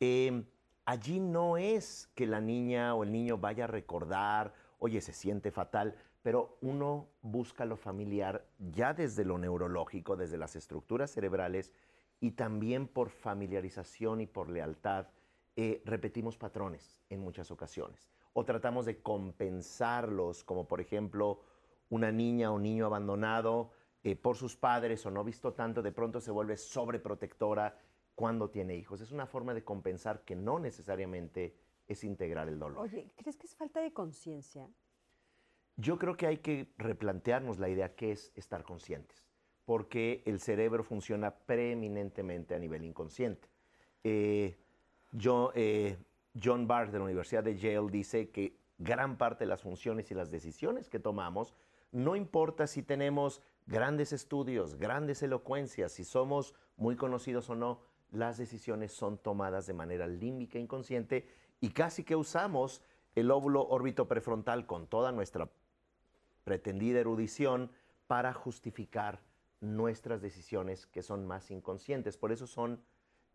eh, allí no es que la niña o el niño vaya a recordar, oye, se siente fatal, pero uno busca lo familiar ya desde lo neurológico, desde las estructuras cerebrales y también por familiarización y por lealtad. Eh, repetimos patrones en muchas ocasiones o tratamos de compensarlos, como por ejemplo una niña o niño abandonado eh, por sus padres o no visto tanto, de pronto se vuelve sobreprotectora cuando tiene hijos. Es una forma de compensar que no necesariamente es integrar el dolor.
Oye, ¿crees que es falta de conciencia?
Yo creo que hay que replantearnos la idea que es estar conscientes, porque el cerebro funciona preeminentemente a nivel inconsciente. Eh, eh, John Barr de la Universidad de Yale dice que gran parte de las funciones y las decisiones que tomamos, no importa si tenemos grandes estudios, grandes elocuencias, si somos muy conocidos o no, las decisiones son tomadas de manera límbica inconsciente y casi que usamos el óvulo órbito prefrontal con toda nuestra pretendida erudición para justificar nuestras decisiones que son más inconscientes. Por eso son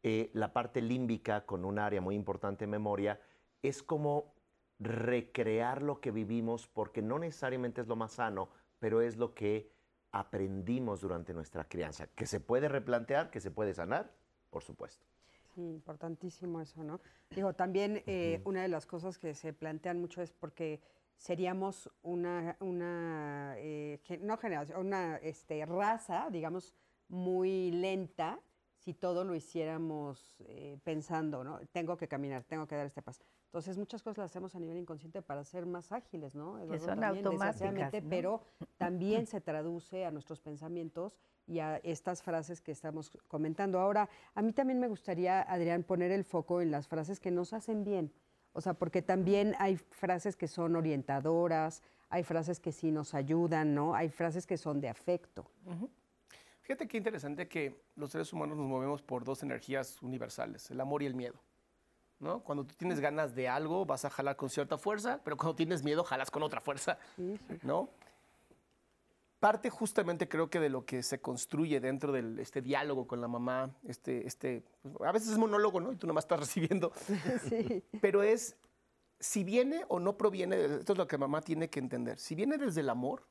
eh, la parte límbica con un área muy importante en memoria, es como recrear lo que vivimos porque no necesariamente es lo más sano, pero es lo que aprendimos durante nuestra crianza, que se puede replantear, que se puede sanar, por supuesto.
Sí, importantísimo eso, ¿no? Digo, también eh, una de las cosas que se plantean mucho es porque seríamos una, una eh, no generación, una este, raza, digamos, muy lenta si todo lo hiciéramos eh, pensando, ¿no? Tengo que caminar, tengo que dar este paso. Entonces, muchas cosas las hacemos a nivel inconsciente para ser más ágiles, ¿no?
que son automáticas,
Pero también se traduce a nuestros pensamientos y a estas frases que estamos comentando. Ahora, a mí también me gustaría, Adrián, poner el foco en las frases que nos hacen bien. O sea, porque también hay frases que son orientadoras, hay frases que sí nos ayudan, ¿no? Hay frases que son de afecto.
Fíjate qué interesante que los seres humanos nos movemos por dos energías universales, el amor y el miedo. ¿no? Cuando tú tienes ganas de algo, vas a jalar con cierta fuerza, pero cuando tienes miedo, jalas con otra fuerza, ¿no? Parte justamente creo que de lo que se construye dentro de este diálogo con la mamá, este, este, pues, a veces es monólogo, ¿no? Y tú nomás estás recibiendo. Sí. Pero es, si viene o no proviene, esto es lo que mamá tiene que entender, si viene desde el amor,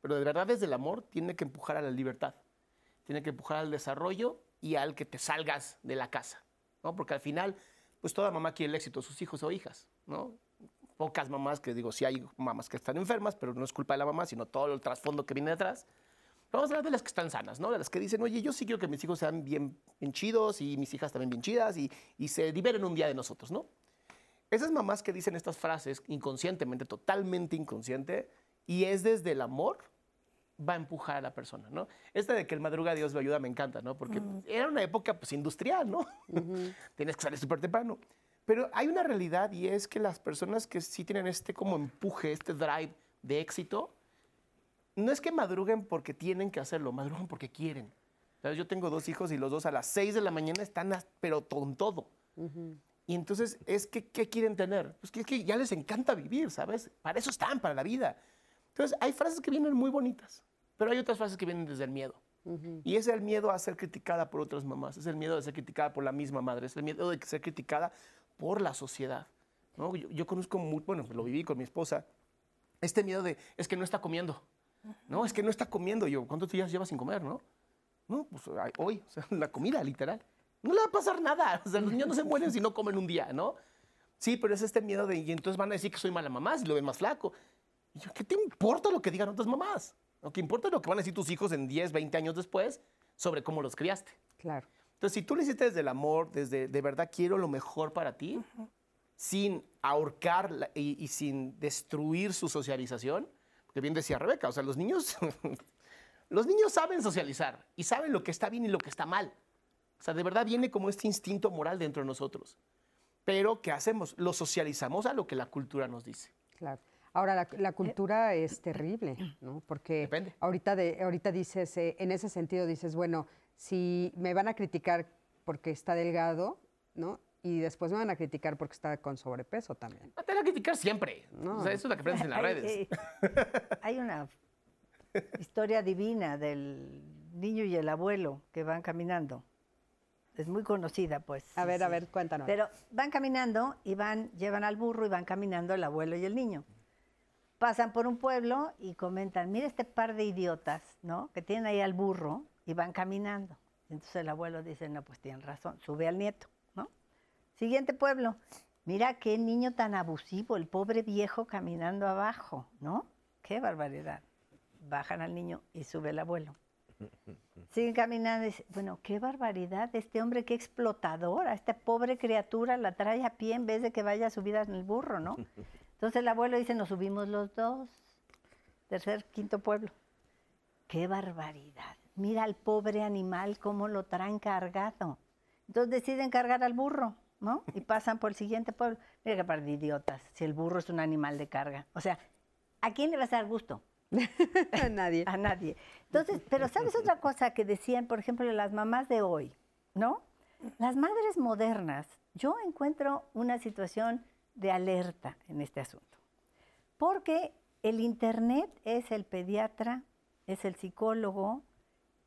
pero de verdad desde el amor, tiene que empujar a la libertad, tiene que empujar al desarrollo y al que te salgas de la casa, ¿no? Porque al final pues toda mamá quiere el éxito sus hijos o hijas, ¿no? Pocas mamás, que digo, sí hay mamás que están enfermas, pero no es culpa de la mamá, sino todo el trasfondo que viene detrás. Vamos a hablar de las que están sanas, ¿no? De las que dicen, oye, yo sí quiero que mis hijos sean bien, bien chidos y mis hijas también bien chidas y, y se liberen un día de nosotros, ¿no? Esas mamás que dicen estas frases inconscientemente, totalmente inconsciente, y es desde el amor, va a empujar a la persona, ¿no? Esta de que el madruga Dios lo ayuda me encanta, ¿no? Porque era una época pues industrial, ¿no? Tienes que salir súper temprano. Pero hay una realidad y es que las personas que sí tienen este como empuje, este drive de éxito, no es que madruguen porque tienen que hacerlo, madrugan porque quieren. ¿Sabes? Yo tengo dos hijos y los dos a las seis de la mañana están, pero con todo. Y entonces, es que, ¿qué quieren tener? Pues que, es que ya les encanta vivir, ¿sabes? Para eso están, para la vida. Entonces, hay frases que vienen muy bonitas, pero hay otras frases que vienen desde el miedo. Y es el miedo a ser criticada por otras mamás, es el miedo de ser criticada por la misma madre, es el miedo de ser criticada por la sociedad. ¿no? Yo, conozco muy, bueno, lo viví con mi esposa, este miedo de, es que no está comiendo. No, es que no está comiendo. Yo, ¿cuántos días llevas sin comer, no? No, pues hoy, o sea, la comida, literal. No le va a pasar nada. O sea, los niños no se mueren si no comen un día, ¿no? Sí, pero es este miedo de, y entonces van a decir que soy mala mamá si lo ven más flaco. Y yo, ¿qué te importa lo que digan otras mamás? Lo que importa es lo que van a decir tus hijos en 10, 20 años después sobre cómo los criaste.
Claro.
Entonces, si tú lo hiciste desde el amor, desde de verdad quiero lo mejor para ti, sin ahorcar y, sin destruir su socialización, porque bien decía Rebeca, o sea, los niños, los niños saben socializar y saben lo que está bien y lo que está mal. O sea, de verdad viene como este instinto moral dentro de nosotros. Pero, ¿qué hacemos? Lo socializamos a lo que la cultura nos dice.
Claro. Ahora, la, cultura es terrible, ¿no? Porque ahorita, de, ahorita dices, eh, en ese sentido dices, bueno, si me van a criticar porque está delgado, ¿no? Y después me van a criticar porque está con sobrepeso también.
Te van a criticar siempre. O sea, eso es lo que aprendes en las redes.
Hay una historia divina del niño y el abuelo que van caminando. Es muy conocida, pues.
A ver, a ver, cuéntanos.
Pero van caminando y van, llevan al burro y van caminando el abuelo y el niño pasan por un pueblo y comentan, mira este par de idiotas, ¿no? Que tienen ahí al burro y van caminando. Entonces el abuelo dice, no, pues tienen razón, sube al nieto, ¿no? Siguiente pueblo, mira qué niño tan abusivo, el pobre viejo caminando abajo, ¿no? Qué barbaridad. Bajan al niño y sube el abuelo. Siguen caminando y dicen, bueno, qué barbaridad, este hombre, qué explotador, a esta pobre criatura la trae a pie en vez de que vaya subida en el burro, ¿no? Entonces el abuelo dice, nos subimos los dos. Tercer, quinto pueblo. ¡Qué barbaridad! Mira al pobre animal cómo lo traen cargado. Entonces deciden cargar al burro, ¿no? Y pasan por el siguiente pueblo. Mira qué par de idiotas, si el burro es un animal de carga. O sea, ¿a quién le va a dar gusto?
a nadie.
A nadie. Entonces, pero ¿sabes otra cosa que decían, por ejemplo, las mamás de hoy, ¿no? Las madres modernas, yo encuentro una situación de alerta en este asunto. Porque el Internet es el pediatra, es el psicólogo,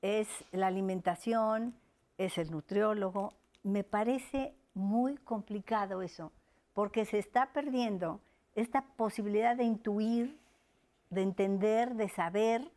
es la alimentación, es el nutriólogo. Me parece muy complicado eso, porque se está perdiendo esta posibilidad de intuir, de entender, de saber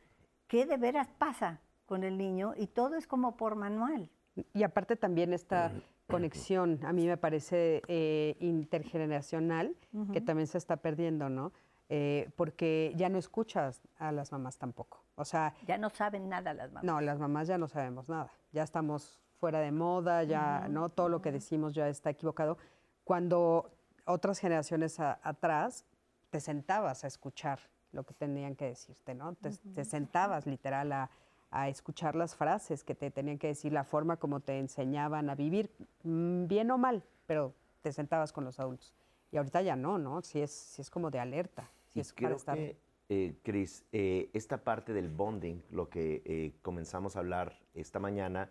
qué de veras pasa con el niño y todo es como por manual.
Y aparte también esta conexión, a mí me parece eh, intergeneracional, que también se está perdiendo, ¿no? Eh, porque ya no escuchas a las mamás tampoco. O sea...
Ya no saben nada las mamás.
No, las mamás ya no sabemos nada. Ya estamos fuera de moda, ya, ¿no? Todo lo que decimos ya está equivocado. Cuando otras generaciones atrás te sentabas a escuchar lo que tenían que decirte, ¿no? te sentabas literal a a escuchar las frases que te tenían que decir, la forma como te enseñaban a vivir, mm, bien o mal, pero te sentabas con los adultos. Y ahorita ya no, ¿no? Si es, si es como de alerta. Si es
creo estar... que, eh, Cris, eh, esta parte del bonding, lo que eh, comenzamos a hablar esta mañana,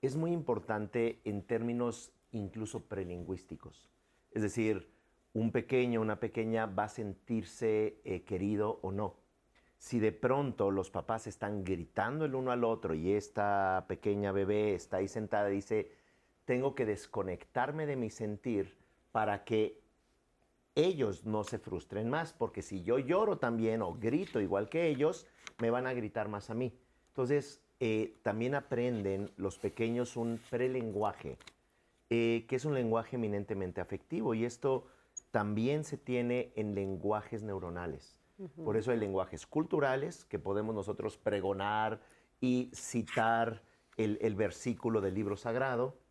es muy importante en términos incluso prelingüísticos. Es decir, un pequeño, una pequeña va a sentirse eh, querido o no. Si de pronto los papás están gritando el uno al otro y esta pequeña bebé está ahí sentada y dice, tengo que desconectarme de mi sentir para que ellos no se frustren más, porque si yo lloro también o grito igual que ellos, me van a gritar más a mí. Entonces, eh, también aprenden los pequeños un prelenguaje, eh, que es un lenguaje eminentemente afectivo, y esto también se tiene en lenguajes neuronales. Por eso hay lenguajes culturales que podemos nosotros pregonar y citar el versículo del libro sagrado,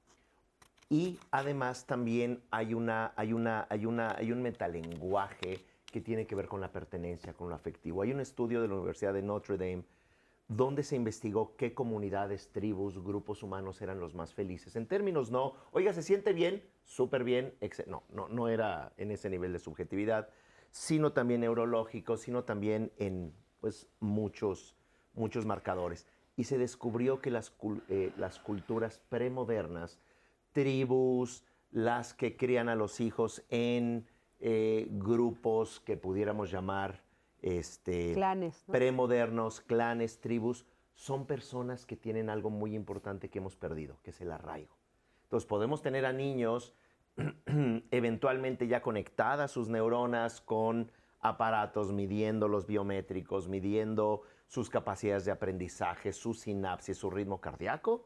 y además también hay, una, hay, una, hay, una, hay un metalenguaje que tiene que ver con la pertenencia, con lo afectivo. Hay un estudio de la Universidad de Notre Dame donde se investigó qué comunidades, tribus, grupos humanos eran los más felices. En términos no, oiga, se siente bien, súper bien, no, no, no era en ese nivel de subjetividad, sino también neurológico, sino también en pues, muchos, muchos marcadores. Y se descubrió que las, eh, las culturas premodernas tribus, las que crían a los hijos en eh, grupos que pudiéramos llamar este,
clanes,
premodernos, clanes, tribus, son personas que tienen algo muy importante que hemos perdido, que es el arraigo. Entonces podemos tener a niños eventualmente ya conectadas sus neuronas con aparatos midiendo los biométricos, midiendo sus capacidades de aprendizaje, su sinapsis, su ritmo cardíaco,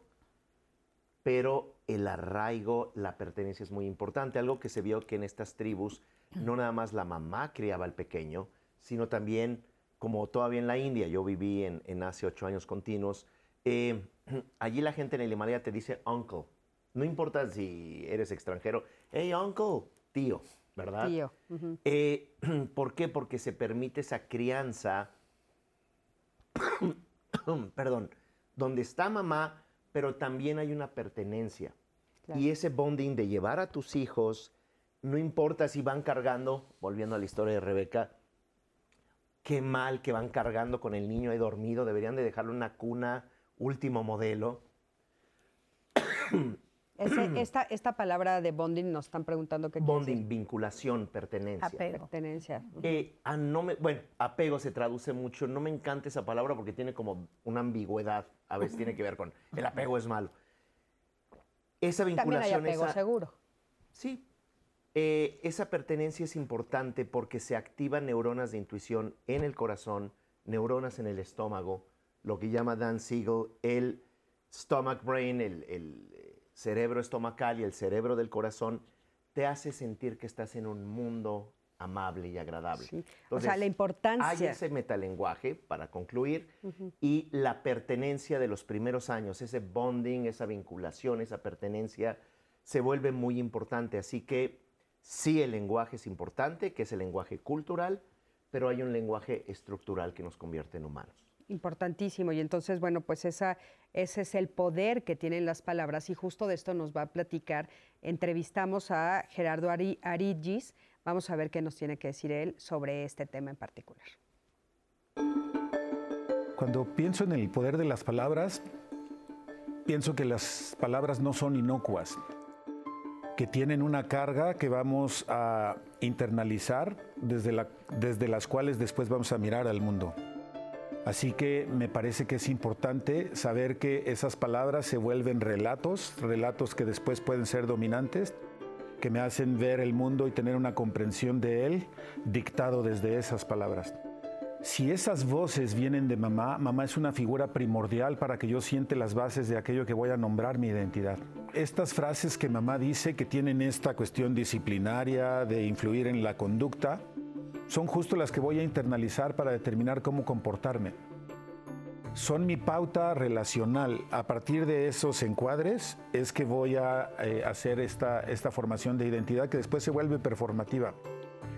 pero el arraigo, la pertenencia es muy importante. Algo que se vio que en estas tribus no nada más la mamá criaba al pequeño, sino también, como todavía en la India, yo viví en, en hace ocho años continuos, eh, allí la gente en el Himalaya te dice uncle. No importa si eres extranjero, hey uncle, tío, ¿verdad?
Tío.
Eh, ¿Por qué? Porque se permite esa crianza, perdón, donde está mamá, pero también hay una pertenencia. Y ese bonding de llevar a tus hijos, no importa si van cargando, volviendo a la historia de Rebeca, qué mal que van cargando con el niño ahí dormido, deberían de dejarlo en una cuna último modelo.
esta, esta palabra de bonding nos están preguntando qué
Bonding, vinculación, pertenencia.
Apego. Pertenencia.
Eh, no me, bueno, apego se traduce mucho. No me encanta esa palabra porque tiene como una ambigüedad. A veces tiene que ver con el apego es malo. Esa vinculación.
También hay apego, seguro.
Sí. Eh, esa pertenencia es importante porque se activan neuronas de intuición en el corazón, neuronas en el estómago, lo que llama Dan Siegel el stomach brain, el cerebro estomacal y el cerebro del corazón, te hace sentir que estás en un mundo amable y agradable.
o sea, la importancia.
Hay ese metalenguaje, para concluir, y la pertenencia de los primeros años, ese bonding, esa vinculación, esa pertenencia, se vuelve muy importante. Así que sí, el lenguaje es importante, que es el lenguaje cultural, pero hay un lenguaje estructural que nos convierte en humanos.
Importantísimo. Y entonces, bueno, pues esa, ese es el poder que tienen las palabras y justo de esto nos va a platicar. Entrevistamos a Gerardo Ari, Arigis. Vamos a ver qué nos tiene que decir él sobre este tema en particular.
Cuando pienso en el poder de las palabras, pienso que las palabras no son inocuas, que tienen una carga que vamos a internalizar desde, desde las cuales después vamos a mirar al mundo. Así que me parece que es importante saber que esas palabras se vuelven relatos, relatos que después pueden ser dominantes, que me hacen ver el mundo y tener una comprensión de él dictado desde esas palabras. Si esas voces vienen de mamá, mamá es una figura primordial para que yo siente las bases de aquello que voy a nombrar mi identidad. Estas frases que mamá dice que tienen esta cuestión disciplinaria de influir en la conducta, son justo las que voy a internalizar para determinar cómo comportarme. Son mi pauta relacional. A partir de esos encuadres es que voy a eh, hacer esta, esta formación de identidad que después se vuelve performativa.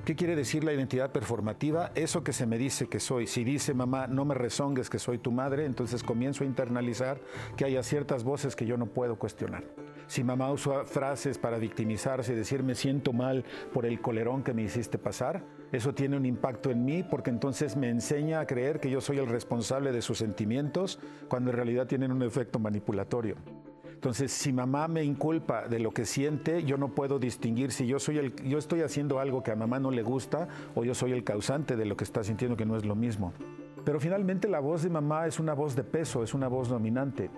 ¿Qué quiere decir la identidad performativa? Eso que se me dice que soy. Si dice mamá, no me rezongues que soy tu madre, entonces comienzo a internalizar que haya ciertas voces que yo no puedo cuestionar. Si mamá usa frases para victimizarse y decir me siento mal por el colerón que me hiciste pasar, eso tiene un impacto en mí porque entonces me enseña a creer que yo soy el responsable de sus sentimientos cuando en realidad tienen un efecto manipulatorio. Entonces, si mamá me inculpa de lo que siente, yo no puedo distinguir si yo soy el, yo estoy haciendo algo que a mamá no le gusta o yo soy el causante de lo que está sintiendo que no es lo mismo. Pero finalmente la voz de mamá es una voz de peso, es una voz dominante.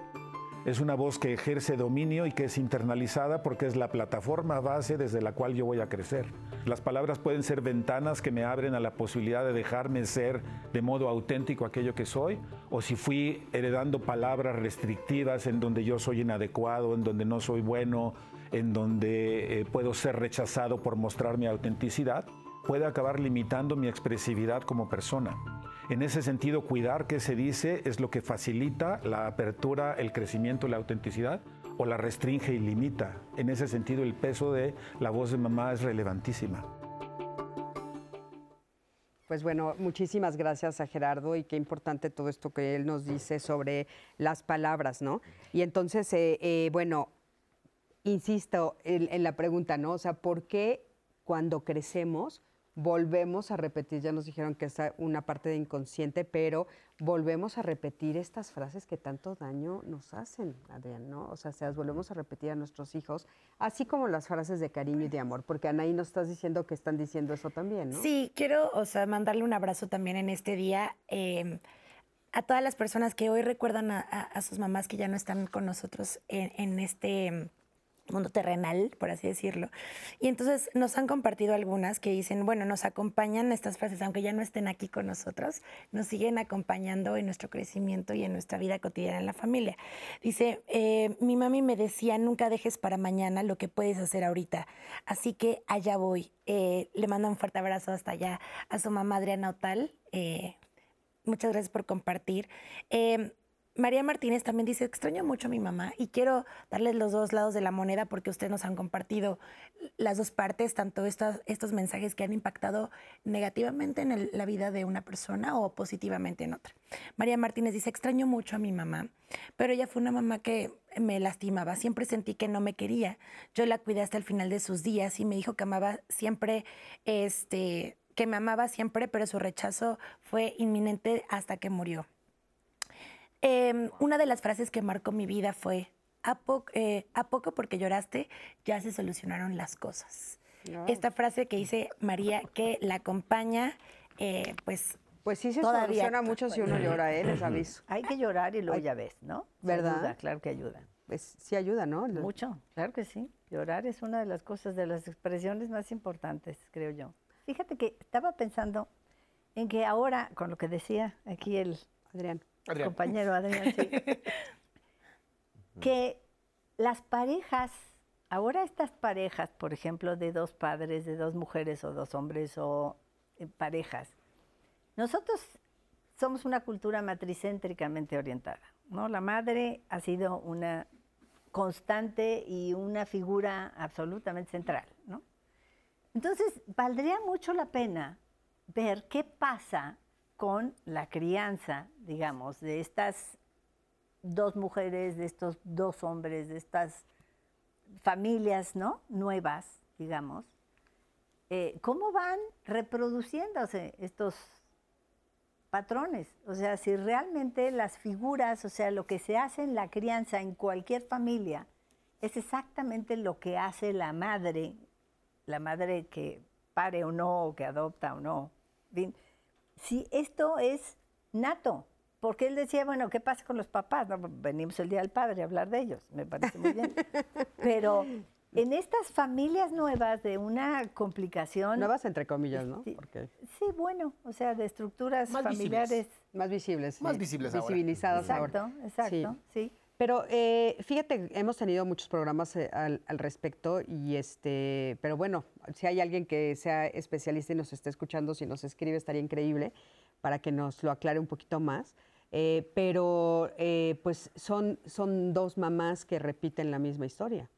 Es una voz que ejerce dominio y que es internalizada porque es la plataforma base desde la cual yo voy a crecer. Las palabras pueden ser ventanas que me abren a la posibilidad de dejarme ser de modo auténtico aquello que soy, o si fui heredando palabras restrictivas en donde yo soy inadecuado, en donde no soy bueno, en donde eh, puedo ser rechazado por mostrar mi autenticidad, puede acabar limitando mi expresividad como persona. En ese sentido, cuidar qué se dice es lo que facilita la apertura, el crecimiento, la autenticidad o la restringe y limita. En ese sentido, el peso de la voz de mamá es relevantísima.
Pues bueno, muchísimas gracias a Gerardo y qué importante todo esto que él nos dice sobre las palabras, ¿no? Y entonces, eh, eh, bueno, insisto en, la pregunta, ¿no? O sea, ¿por qué cuando crecemos volvemos a repetir, ya nos dijeron que es una parte de inconsciente, pero volvemos a repetir estas frases que tanto daño nos hacen, Adrián, ¿no? O sea, se las volvemos a repetir a nuestros hijos, así como las frases de cariño y de amor, porque Anaí nos estás diciendo que están diciendo eso también, ¿no?
Sí, quiero, o sea, mandarle un abrazo también en este día. Em, a todas las personas que hoy recuerdan a, sus mamás que ya no están con nosotros en este mundo terrenal, por así decirlo. Y entonces nos han compartido algunas que dicen, bueno, nos acompañan estas frases, aunque ya no estén aquí con nosotros, nos siguen acompañando en nuestro crecimiento y en nuestra vida cotidiana en la familia. Dice, eh, mi mami me decía, nunca dejes para mañana lo que puedes hacer ahorita. Así que allá voy. Eh, le mando un fuerte abrazo hasta allá a su mamá Adriana Otal. Eh, muchas gracias por compartir. María Martínez también dice, extraño mucho a mi mamá y quiero darles los dos lados de la moneda porque ustedes nos han compartido las dos partes, tanto estos, mensajes que han impactado negativamente en la vida de una persona o positivamente en otra. María Martínez dice, extraño mucho a mi mamá, pero ella fue una mamá que me lastimaba, siempre sentí que no me quería. Yo la cuidé hasta el final de sus días y me dijo que amaba siempre, este, que me amaba siempre, pero su rechazo fue inminente hasta que murió. Em, una de las frases que marcó mi vida fue, a, eh, a poco porque lloraste, ya se solucionaron las cosas. Esta frase que dice María, que la acompaña, eh, pues...
Pues sí se soluciona mucho si uno llora, ¿eh? Les aviso.
Hay que llorar y luego ya ves, ¿no?
¿Verdad?
claro que ayuda.
Pues sí ayuda, ¿no?
Mucho, claro que sí. Llorar es una de las cosas, de las expresiones más importantes, creo yo. Fíjate que estaba pensando en que ahora, con lo que decía aquí el
Adrián,
compañero Adrián, sí. que las parejas, ahora estas parejas, por ejemplo, de dos padres, de dos mujeres o dos hombres o eh, parejas, nosotros somos una cultura matricéntricamente orientada, ¿no? La madre ha sido una constante y una figura absolutamente central, ¿no? Entonces, valdría mucho la pena ver qué pasa con la crianza, digamos, de estas dos mujeres, de estos dos hombres, de estas familias, ¿no? Nuevas, digamos. Eh, ¿Cómo van reproduciéndose estos patrones? O sea, si realmente las figuras, o sea, lo que se hace en la crianza en cualquier familia, es exactamente lo que hace la madre, la madre que pare o no, o que adopta o no si esto es nato. Porque él decía, bueno, ¿qué pasa con los papás? venimos el Día del Padre a hablar de ellos, me parece muy bien. Pero en estas familias nuevas de una complicación...
Nuevas entre comillas, ¿no?
Sí, bueno, o sea, de estructuras familiares...
Más visibles.
Más visibles
Visibilizadas
exacto, ahora. Exacto, exacto, sí.
Pero eh, fíjate, hemos tenido muchos programas eh, al, respecto y este, pero bueno, si hay alguien que sea especialista y nos esté escuchando, si nos escribe estaría increíble para que nos lo aclare un poquito más. Eh, pero pues son, son dos mamás que repiten la misma historia.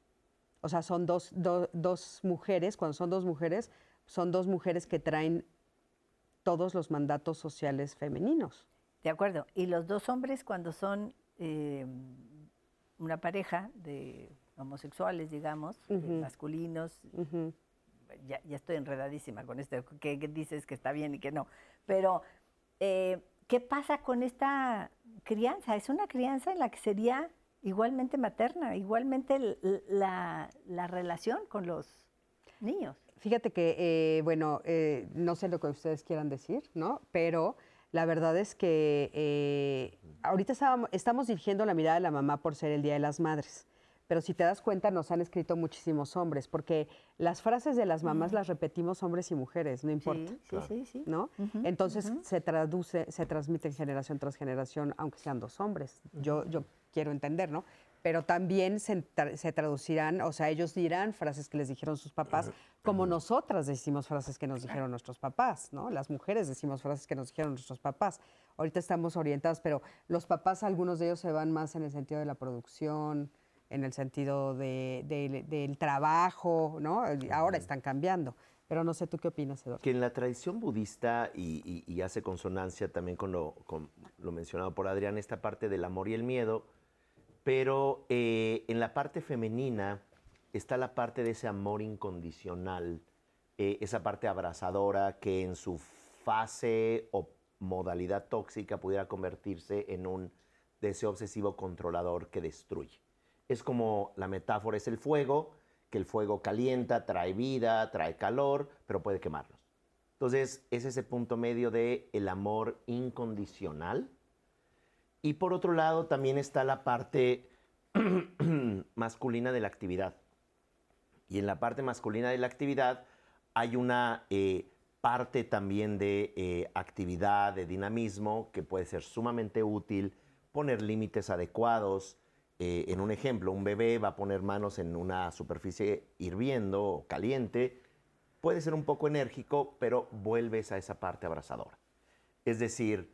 O sea, son dos, dos mujeres, cuando son dos mujeres, son dos mujeres que traen todos los mandatos sociales femeninos.
De acuerdo. Y los dos hombres cuando son una pareja de homosexuales, digamos, masculinos, ya, estoy enredadísima con esto, que, dices que está bien y que no, pero eh, ¿qué pasa con esta crianza? Es una crianza en la que sería igualmente materna, igualmente la, relación con los niños.
Fíjate que, eh, bueno, eh, no sé lo que ustedes quieran decir, ¿no? Pero la verdad es que eh, ahorita estamos dirigiendo la mirada de la mamá por ser el Día de las Madres pero si te das cuenta nos han escrito muchísimos hombres, porque las frases de las mamás las repetimos hombres y mujeres, no importa.
Sí, sí, sí,
¿No? Entonces se traduce, se transmite generación tras generación, aunque sean dos hombres. Yo, yo quiero entender, ¿no? Pero también se, traducirán, o sea, ellos dirán frases que les dijeron sus papás, como nosotras decimos frases que nos dijeron nuestros papás, ¿no? Las mujeres decimos frases que nos dijeron nuestros papás. Ahorita estamos orientadas, pero los papás, algunos de ellos se van más en el sentido de la producción, en el sentido del trabajo, ¿no? Ahora están cambiando. Pero no sé, ¿tú qué opinas, Eduardo?
Que en la tradición budista, y, hace consonancia también con lo, mencionado por Adrián, esta parte del amor y el miedo, pero eh, en la parte femenina está la parte de ese amor incondicional, eh, esa parte abrazadora que en su fase o modalidad tóxica pudiera convertirse en un deseo obsesivo controlador que destruye es como la metáfora es el fuego, que el fuego calienta, trae vida, trae calor, pero puede quemarlos. Entonces, es ese punto medio de el amor incondicional. Y por otro lado, también está la parte masculina de la actividad. Y en la parte masculina de la actividad hay una eh, parte también de eh, actividad, de dinamismo, que puede ser sumamente útil, poner límites adecuados, eh, en un ejemplo, un bebé va a poner manos en una superficie hirviendo o caliente, puede ser un poco enérgico, pero vuelves a esa parte abrazadora. Es decir,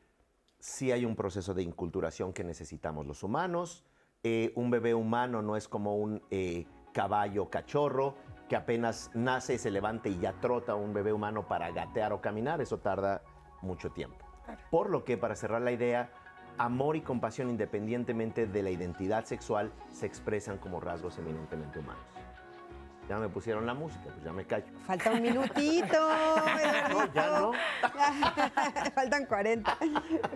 si hay un proceso de inculturación que necesitamos los humanos. Eh, un bebé humano no es como un eh, caballo cachorro que apenas nace, se levanta y ya trota un bebé humano para gatear o caminar. Eso tarda mucho tiempo. Por lo que, para cerrar la idea, amor y compasión independientemente de la identidad sexual se expresan como rasgos eminentemente humanos. Ya me pusieron la música, pues ya me callo.
Falta un minutito.
no, ya no.
Faltan 40,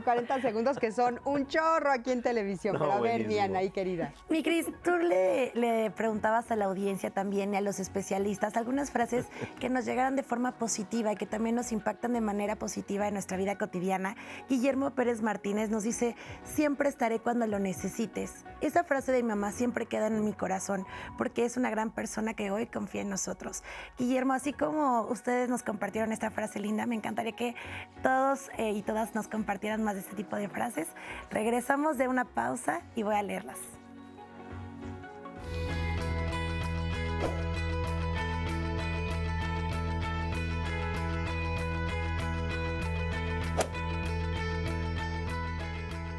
40 segundos que son un chorro aquí en televisión. Pero a ver, Diana ahí querida.
Mi Cris, tú le, le, preguntabas a la audiencia también y a los especialistas algunas frases que nos llegaran de forma positiva y que también nos impactan de manera positiva en nuestra vida cotidiana. Guillermo Pérez Martínez nos dice, siempre estaré cuando lo necesites. Esa frase de mi mamá siempre queda en mi corazón porque es una gran persona que hoy y confía en nosotros. Guillermo, así como ustedes nos compartieron esta frase linda, me encantaría que todos eh, y todas nos compartieran más de este tipo de frases. Regresamos de una pausa y voy a leerlas.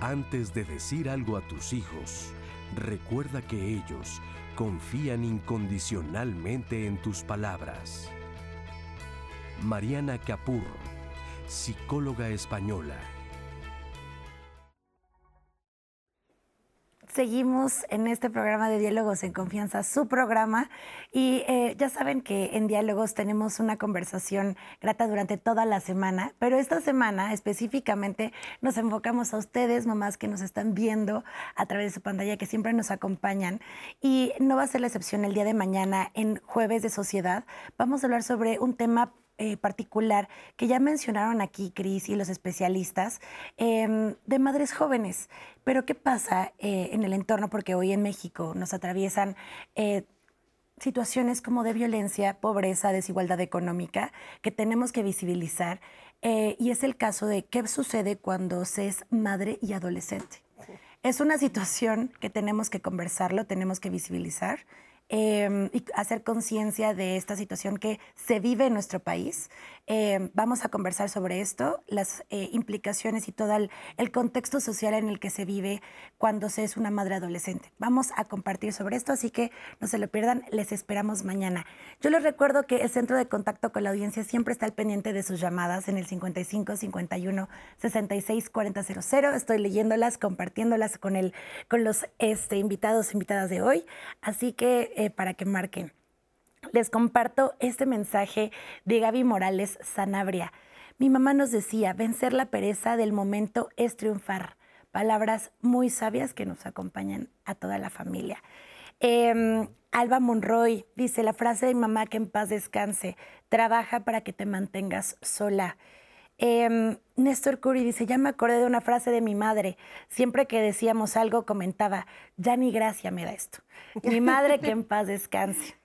Antes de decir algo a tus hijos, recuerda que ellos confían incondicionalmente en tus palabras. Mariana Capurro, psicóloga española.
Seguimos en este programa de Diálogos en Confianza, su programa, y eh, ya saben que en Diálogos tenemos una conversación grata durante toda la semana, pero esta semana específicamente nos enfocamos a ustedes, mamás que nos están viendo a través de su pantalla, que siempre nos acompañan, y no va a ser la excepción el día de mañana en Jueves de Sociedad. Vamos a hablar sobre un tema eh, particular que ya mencionaron aquí Cris y los especialistas em, de madres jóvenes. Pero ¿qué pasa eh, en el entorno? Porque hoy en México nos atraviesan eh, situaciones como de violencia, pobreza, desigualdad económica que tenemos que visibilizar. y es el caso de qué sucede cuando se es madre y adolescente. Es una situación que tenemos que conversarlo, tenemos que visibilizar. Em, y hacer conciencia de esta situación que se vive en nuestro país. Em, vamos a conversar sobre esto, las eh, implicaciones y todo el, contexto social en el que se vive cuando se es una madre adolescente. Vamos a compartir sobre esto, así que no se lo pierdan, les esperamos mañana. Yo les recuerdo que el centro de contacto con la audiencia siempre está al pendiente de sus llamadas en el 55 51 66 4000. Estoy leyéndolas, compartiéndolas con, el, con los este, invitados, invitadas de hoy, así que eh, para que marquen les comparto este mensaje de Gaby Morales Sanabria. Mi mamá nos decía, vencer la pereza del momento es triunfar. palabras muy sabias que nos acompañan a toda la familia. Em, Alba Monroy dice la frase de mamá que en paz descanse, trabaja para que te mantengas sola. Em, Néstor Curry dice, ya me acordé de una frase de mi madre. Siempre que decíamos algo comentaba, ya ni gracia me da esto. Mi madre que en paz descanse.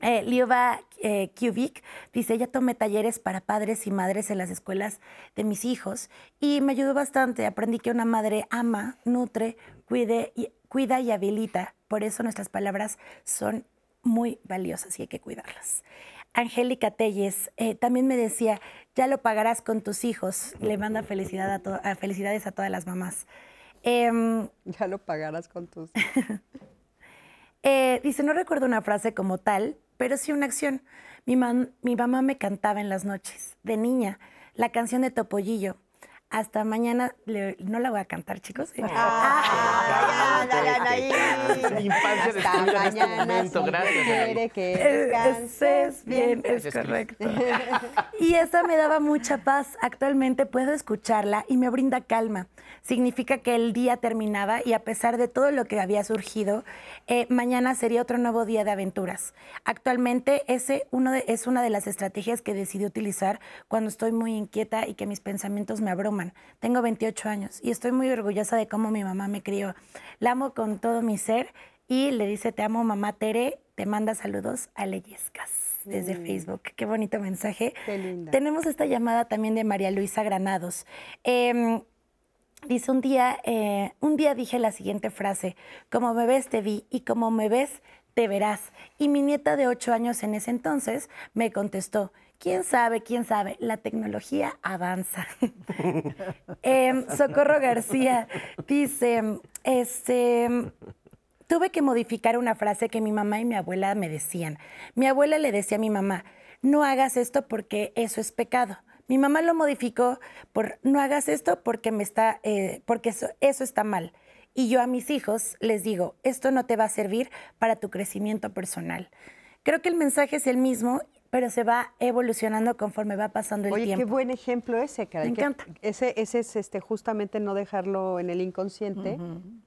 Eh, Liova eh, Kubik dice, ya tomé talleres para padres y madres en las escuelas de mis hijos y me ayudó bastante. Aprendí que una madre ama, nutre, cuide y, cuida y habilita. Por eso nuestras palabras son muy valiosas y hay que cuidarlas. Angélica Telles eh, también me decía, ya lo pagarás con tus hijos. Le manda felicidad a felicidades a todas las mamás.
Em, ya lo pagarás con tus
eh, dice, no recuerdo una frase como tal, pero sí una acción. Mi, mi mamá me cantaba en las noches, de niña, la canción de Topollillo. Hasta mañana, no la voy a cantar, chicos.
Ah, Hasta mañana, si quiere que descanses bien.
Es correcto. Y esa me daba mucha paz. Actualmente puedo escucharla y me brinda calma. Significa que el día terminaba y a pesar de todo lo que había surgido, eh, mañana sería otro nuevo día de aventuras. Actualmente ese uno es una de las estrategias que decidí utilizar cuando estoy muy inquieta y que mis pensamientos me abruman. Tengo 28 años y estoy muy orgullosa de cómo mi mamá me crió. La amo con todo mi ser y le dice, te amo mamá Tere, te manda saludos a Leyescas desde mm. Facebook. Qué bonito mensaje. Tenemos esta llamada también de María Luisa Granados. Em, dice un día, eh, un día dije la siguiente frase, como me ves te vi y como me ves te verás. Y mi nieta de ocho años en ese entonces me contestó, quién sabe, quién sabe, la tecnología avanza. Em, Socorro García dice, este, tuve que modificar una frase que mi mamá y mi abuela me decían. Mi abuela le decía a mi mamá, no hagas esto porque eso es pecado. Mi mamá lo modificó por no hagas esto porque me está, eh, porque eso, eso está mal. Y yo a mis hijos les digo, esto no te va a servir para tu crecimiento personal. Creo que el mensaje es el mismo pero se va evolucionando conforme va pasando el tiempo.
Oye, qué buen ejemplo ese, cara.
Me encanta.
Ese, ese es este, justamente no dejarlo en el inconsciente,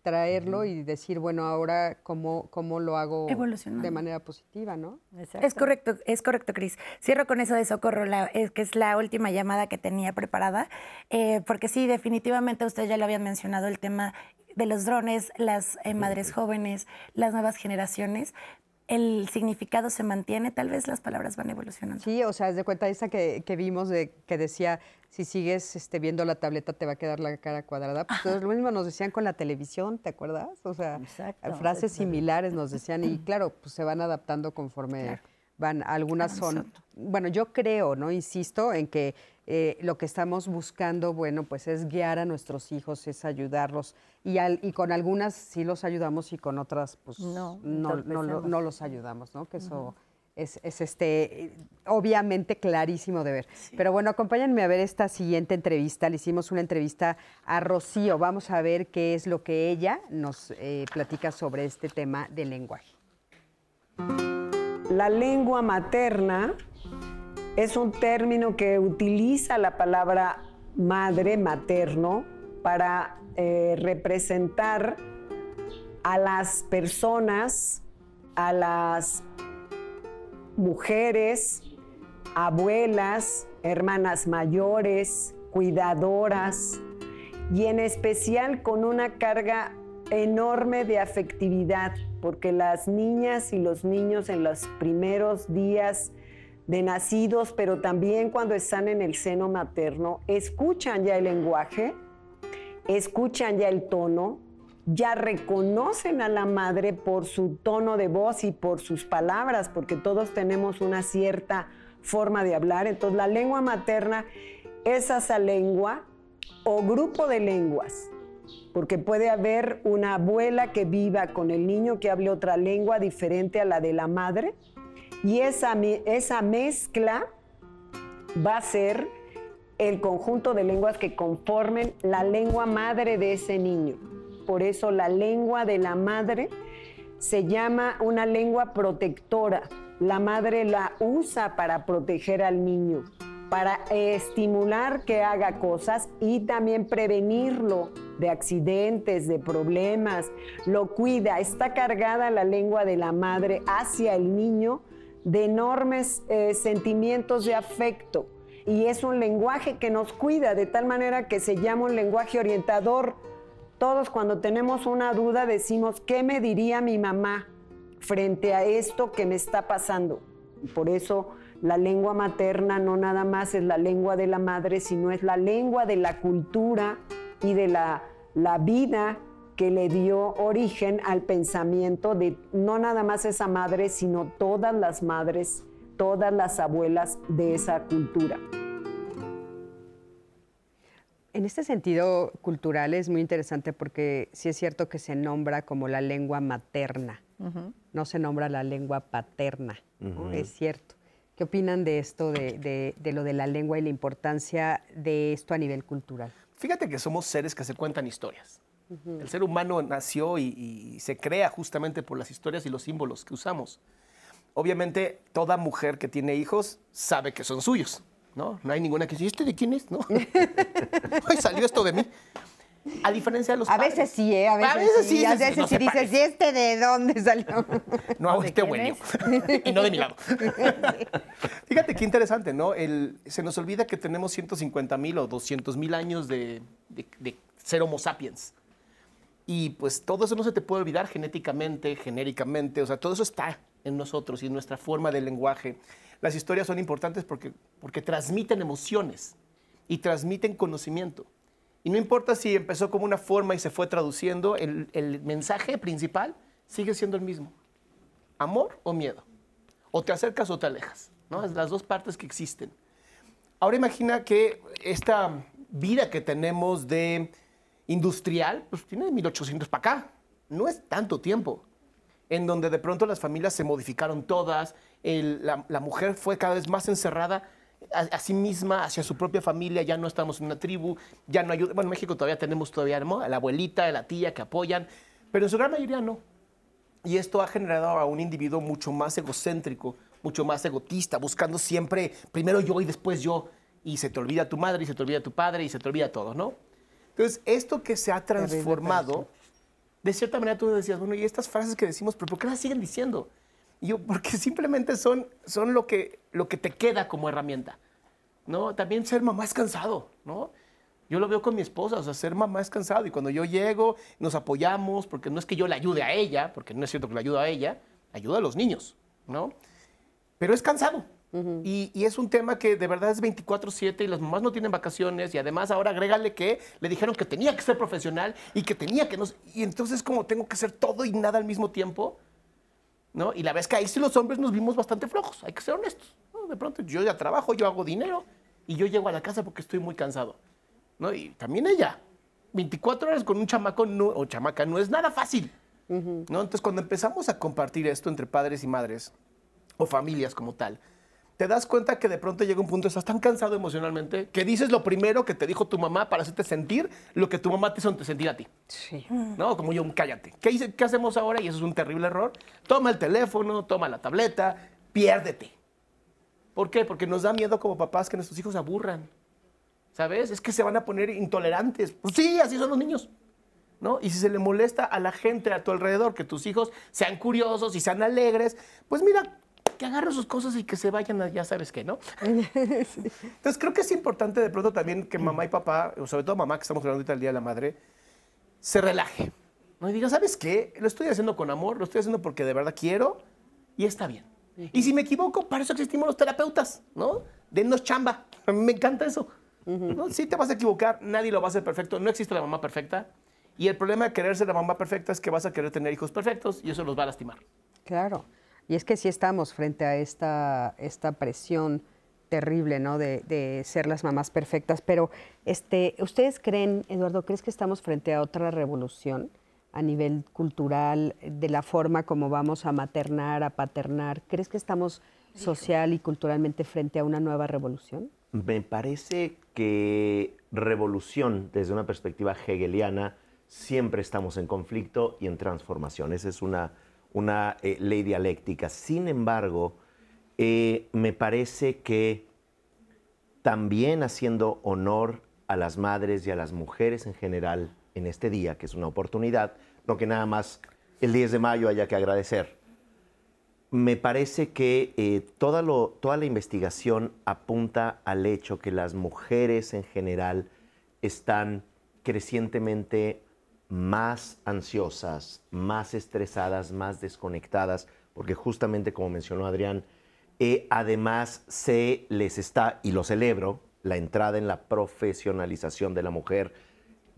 traerlo y decir, bueno, ahora cómo, cómo lo hago de manera positiva, ¿no?
Es correcto, es correcto, Cris. Cierro con eso de socorro, es, que es la última llamada que tenía preparada, eh, porque sí, definitivamente usted ya lo habían mencionado, el tema de los drones, las eh, madres jóvenes, las nuevas generaciones, el significado se mantiene, tal vez las palabras van evolucionando.
Sí, o sea, es de cuenta esa que, vimos de que decía, si sigues este, viendo la tableta te va a quedar la cara cuadrada. Pues lo mismo nos decían con la televisión, ¿te acuerdas? O sea, frases similares nos decían y claro, pues se van adaptando conforme van. Algunas son, bueno, yo creo, ¿no? Insisto en que eh, lo que estamos buscando, bueno, pues es guiar a nuestros hijos, es ayudarlos. Y, y con algunas sí los ayudamos y con otras, pues no, no, no, los ayudamos, ¿no? Que eso es, es, este, obviamente clarísimo de ver. Pero bueno, acompáñenme a ver esta siguiente entrevista. Le hicimos una entrevista a Rocío. Vamos a ver qué es lo que ella nos eh, platica sobre este tema del lenguaje.
La lengua materna es un término que utiliza la palabra madre, materno, para eh, representar a las personas, a las mujeres, abuelas, hermanas mayores, cuidadoras, y en especial con una carga enorme de afectividad, porque las niñas y los niños en los primeros días de nacidos, pero también cuando están en el seno materno, escuchan ya el lenguaje, escuchan ya el tono, ya reconocen a la madre por su tono de voz y por sus palabras, porque todos tenemos una cierta forma de hablar. Entonces la lengua materna es esa lengua o grupo de lenguas, porque puede haber una abuela que viva con el niño que hable otra lengua diferente a la de la madre y esa, esa mezcla va a ser el conjunto de lenguas que conformen la lengua madre de ese niño. Por eso la lengua de la madre se llama una lengua protectora. La madre la usa para proteger al niño, para estimular que haga cosas y también prevenirlo de accidentes, de problemas, lo cuida, está cargada la lengua de la madre hacia el niño de enormes eh, sentimientos de afecto y es un lenguaje que nos cuida de tal manera que se llama un lenguaje orientador. Todos cuando tenemos una duda decimos, ¿qué me diría mi mamá frente a esto que me está pasando? Por eso la lengua materna no nada más es la lengua de la madre, sino es la lengua de la cultura y de la, la vida que le dio origen al pensamiento de no nada más esa madre, sino todas las madres todas las abuelas de esa cultura.
En este sentido cultural es muy interesante porque sí es cierto que se nombra como la lengua materna, no se nombra la lengua paterna, es cierto. ¿Qué opinan de esto, de, lo de la lengua y la importancia de esto a nivel cultural?
Fíjate que somos seres que se cuentan historias. El ser humano nació y, se crea justamente por las historias y los símbolos que usamos obviamente toda mujer que tiene hijos sabe que son suyos, ¿no? No hay ninguna que diga, ¿este de quién es? ¿No? Ay, salió esto de mí. A diferencia de los
a Veces sí, ¿eh? A veces, sí, A veces sí, dices, ¿y este de dónde salió?
No hago este bueno. y no de mi lado. Fíjate qué interesante, ¿no? El, se nos olvida que tenemos 150 mil o 200 mil años de, de ser homo sapiens. Y pues todo eso no se te puede olvidar genéticamente, genéricamente, o sea, todo eso está en nosotros y en nuestra forma de lenguaje. Las historias son importantes porque, porque transmiten emociones y transmiten conocimiento. Y no importa si empezó como una forma y se fue traduciendo, el, el mensaje principal sigue siendo el mismo. Amor o miedo. O te acercas o te alejas. ¿no? Es las dos partes que existen. Ahora imagina que esta vida que tenemos de industrial, pues tiene de 1800 para acá. No es tanto tiempo en donde de pronto las familias se modificaron todas, la, mujer fue cada vez más encerrada a, sí misma, hacia su propia familia, ya no estamos en una tribu, ya no ayuda. Bueno, en México todavía tenemos todavía a la abuelita, a la tía que apoyan, pero en su gran mayoría no. Y esto ha generado a un individuo mucho más egocéntrico, mucho más egotista, buscando siempre primero yo y después yo. Y se te olvida tu madre, y se te olvida tu padre, y se te olvida todo, ¿no? Entonces, esto que se ha transformado de cierta manera tú decías, bueno, y estas frases que decimos, pero ¿por qué las siguen diciendo? Y yo, porque simplemente son, son lo, que, lo que te queda como herramienta. ¿no? También ser mamá es cansado, ¿no? Yo lo veo con mi esposa, o sea, ser mamá es cansado. Y cuando yo llego, nos apoyamos, porque no es que yo le ayude a ella, porque no es cierto que le ayude a ella, ayuda a los niños, ¿no? Pero es cansado, y, es un tema que de verdad es 24/7 y las mamás no tienen vacaciones y además ahora agrégale que le dijeron que tenía que ser profesional y que tenía que no... Y entonces como tengo que hacer todo y nada al mismo tiempo, ¿no? Y la vez que ahí sí los hombres nos vimos bastante flojos, hay que ser honestos. De pronto yo ya trabajo, yo hago dinero y yo llego a la casa porque estoy muy cansado, ¿no? Y también ella, 24 horas con un chamaco o chamaca no es nada fácil, ¿no? Entonces cuando empezamos a compartir esto entre padres y madres o familias como tal, te das cuenta que de pronto llega un punto, estás tan cansado emocionalmente, que dices lo primero que te dijo tu mamá para hacerte sentir lo que tu mamá te hizo sentir a ti. Sí. ¿No? Como yo, cállate. ¿Qué, ¿Qué hacemos ahora? Y eso es un terrible error. Toma el teléfono, toma la tableta, piérdete. ¿Por qué? Porque nos da miedo como papás que nuestros hijos aburran. ¿Sabes? Es que se van a poner intolerantes. Pues sí, así son los niños. ¿No? Y si se le molesta a la gente a tu alrededor que tus hijos sean curiosos y sean alegres, pues mira, que agarren sus cosas y que se vayan a, ya sabes qué, ¿no? Entonces creo que es importante de pronto también que mamá y papá, sobre todo mamá que estamos hablando ahorita el Día de la Madre, se relaje. ¿no? Y diga, ¿sabes qué? Lo estoy haciendo con amor, lo estoy haciendo porque de verdad quiero y está bien. Y si me equivoco, para eso existimos los terapeutas, ¿no? Denos chamba. A mí me encanta eso. ¿no? Si te vas a equivocar, nadie lo va a hacer perfecto. No existe la mamá perfecta. Y el problema de querer ser la mamá perfecta es que vas a querer tener hijos perfectos y eso los va a lastimar.
Claro. Y es que sí estamos frente a esta, esta presión terrible, ¿no? De, ser las mamás perfectas. Pero, este, ¿ustedes creen, Eduardo, crees que estamos frente a otra revolución a nivel cultural, de la forma como vamos a maternar, a paternar? ¿Crees que estamos social y culturalmente frente a una nueva revolución?
Me parece que revolución, desde una perspectiva hegeliana, siempre estamos en conflicto y en transformación. Esa es una una eh, ley dialéctica. Sin embargo, eh, me parece que también haciendo honor a las madres y a las mujeres en general en este día, que es una oportunidad, no que nada más el 10 de mayo haya que agradecer. Me parece que eh, toda, toda la investigación apunta al hecho que las mujeres en general están crecientemente más ansiosas, más estresadas, más desconectadas, porque justamente como mencionó Adrián, eh, además se les está, y lo celebro, la entrada en la profesionalización de la mujer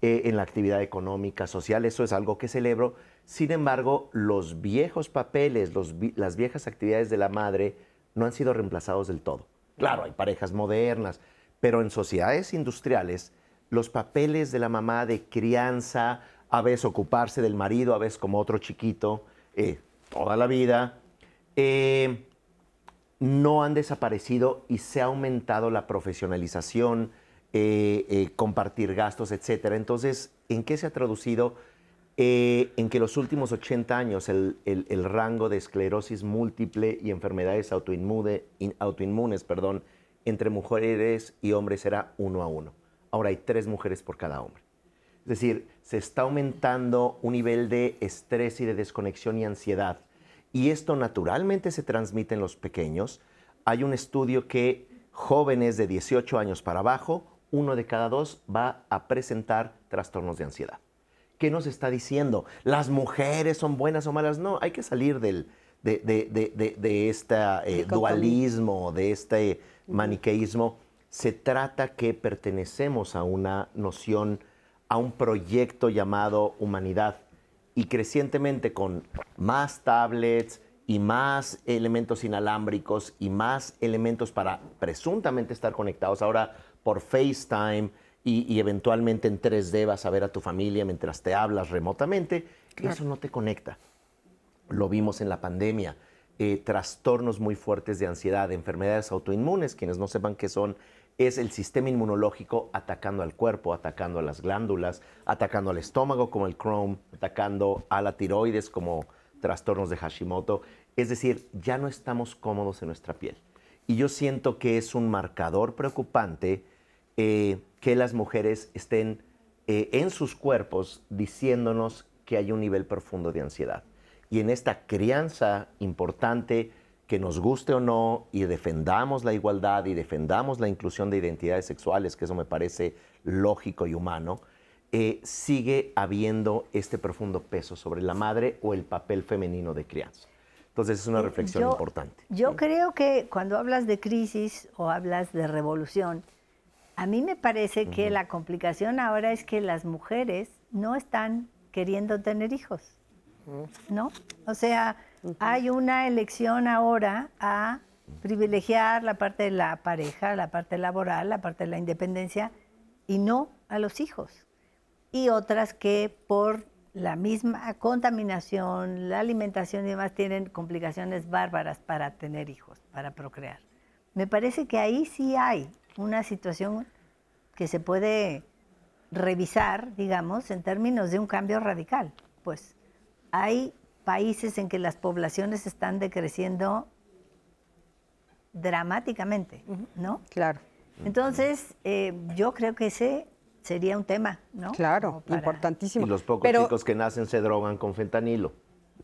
eh, en la actividad económica, social, eso es algo que celebro. Sin embargo, los viejos papeles, las viejas actividades de la madre no han sido reemplazados del todo. Claro, hay parejas modernas, pero en sociedades industriales, los papeles de la mamá de crianza, a veces ocuparse del marido, a veces como otro chiquito, eh, toda la vida, eh, no han desaparecido y se ha aumentado la profesionalización, eh, compartir gastos, etc. Entonces, ¿en qué se ha traducido? en que los últimos 80 años el, rango de esclerosis múltiple y enfermedades autoinmunes perdón, entre mujeres y hombres era uno a uno. Ahora hay tres mujeres por cada hombre. Es decir, se está aumentando un nivel de estrés y de desconexión y ansiedad. Y esto naturalmente se transmite en los pequeños. Hay un estudio que jóvenes de 18 años para abajo, uno de cada dos va a presentar trastornos de ansiedad. ¿Qué nos está diciendo? ¿Las mujeres son buenas o malas? No, hay que salir del, de, este eh, dualismo, de este maniqueísmo. Se trata que pertenecemos a una noción a un proyecto llamado humanidad y crecientemente con más tablets y más elementos inalámbricos y más elementos para presuntamente estar conectados ahora por FaceTime y, eventualmente en 3D vas a ver a tu familia mientras te hablas remotamente, eso no te conecta. Lo vimos en la pandemia. Eh, trastornos muy fuertes de ansiedad, enfermedades autoinmunes, quienes no sepan qué son, es el sistema inmunológico atacando al cuerpo, atacando a las glándulas, atacando al estómago como el Crohn, atacando a la tiroides como trastornos de Hashimoto. Es decir, ya no estamos cómodos en nuestra piel. Y yo siento que es un marcador preocupante eh, que las mujeres estén eh, en sus cuerpos diciéndonos que hay un nivel profundo de ansiedad. Y en esta crianza importante que nos guste o no y defendamos la igualdad y defendamos la inclusión de identidades sexuales, que eso me parece lógico y humano, eh, sigue habiendo este profundo peso sobre la madre o el papel femenino de crianza. Entonces es una reflexión importante.
Yo creo que cuando hablas de crisis o hablas de revolución, a mí me parece que la complicación ahora es que las mujeres no están queriendo tener hijos, ¿no? O sea, hay una elección ahora a privilegiar la parte de la pareja, la parte laboral, la parte de la independencia y no a los hijos. Y otras que por la misma contaminación, la alimentación y demás tienen complicaciones bárbaras para tener hijos, para procrear. Me parece que ahí sí hay una situación que se puede revisar, digamos, en términos de un cambio radical. Pues hay países en que las poblaciones están decreciendo dramáticamente, ¿no?
Claro.
Entonces, eh, yo creo que ese sería un tema, ¿no?
Claro, importantísimo.
Y los pocos chicos que nacen se drogan con fentanilo.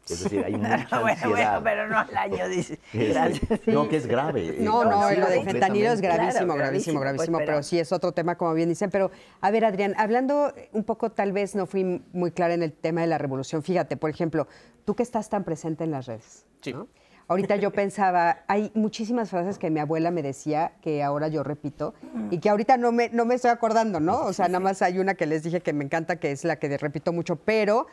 Es decir, hay mucha ansiedad.
Bueno, pero no al año, dice.
No, que es grave.
No, no, lo de fentanilo es gravísimo, gravísimo, gravísimo, pero, sí es otro tema, como bien dicen. Pero, a ver, Adrián, hablando un poco, tal vez no fui muy clara en el tema de la revolución. Fíjate, por ejemplo, tú que estás tan presente en las redes.
Sí.
Ahorita yo pensaba, hay muchísimas frases que mi abuela me decía que ahora yo repito y que ahorita no me, no me estoy acordando, ¿no? O sea, nada más hay una que les dije que me encanta, que es la que repito mucho, pero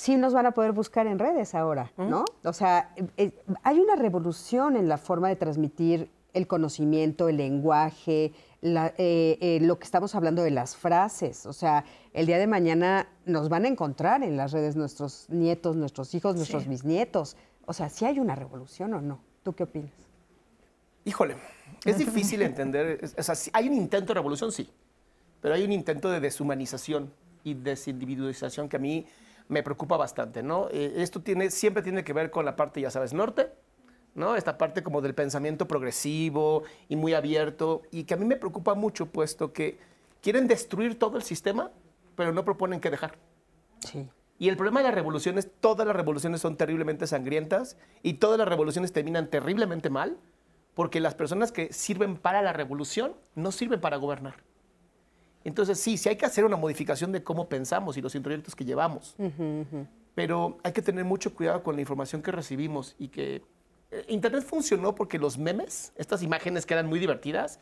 sí nos van a poder buscar en redes ahora, ¿no? O sea, eh, eh, hay una revolución en la forma de transmitir el conocimiento, el lenguaje, eh, lo que estamos hablando de las frases. O sea, el día de mañana nos van a encontrar en las redes nuestros nietos, nuestros hijos, nuestros bisnietos. O sea, ¿sí hay una revolución o no? ¿Tú qué opinas?
Híjole, es difícil entender. O sea, hay un intento de revolución, sí, pero hay un intento de deshumanización y desindividualización que a mí me preocupa bastante, ¿no? Eh, esto tiene, siempre tiene que ver con la parte, ya sabes, norte, ¿no? Esta parte como del pensamiento progresivo y muy abierto y que a mí me preocupa mucho puesto que quieren destruir todo el sistema, pero no proponen qué dejar. Sí. Y el problema de las revoluciones, todas las revoluciones son terriblemente sangrientas y todas las revoluciones terminan terriblemente mal porque las personas que sirven para la revolución no sirven para gobernar. Entonces sí, sí hay que hacer una modificación de cómo pensamos y los introyectos que llevamos. Pero hay que tener mucho cuidado con la información que recibimos y que eh, Internet funcionó porque los memes, estas imágenes que eran muy divertidas,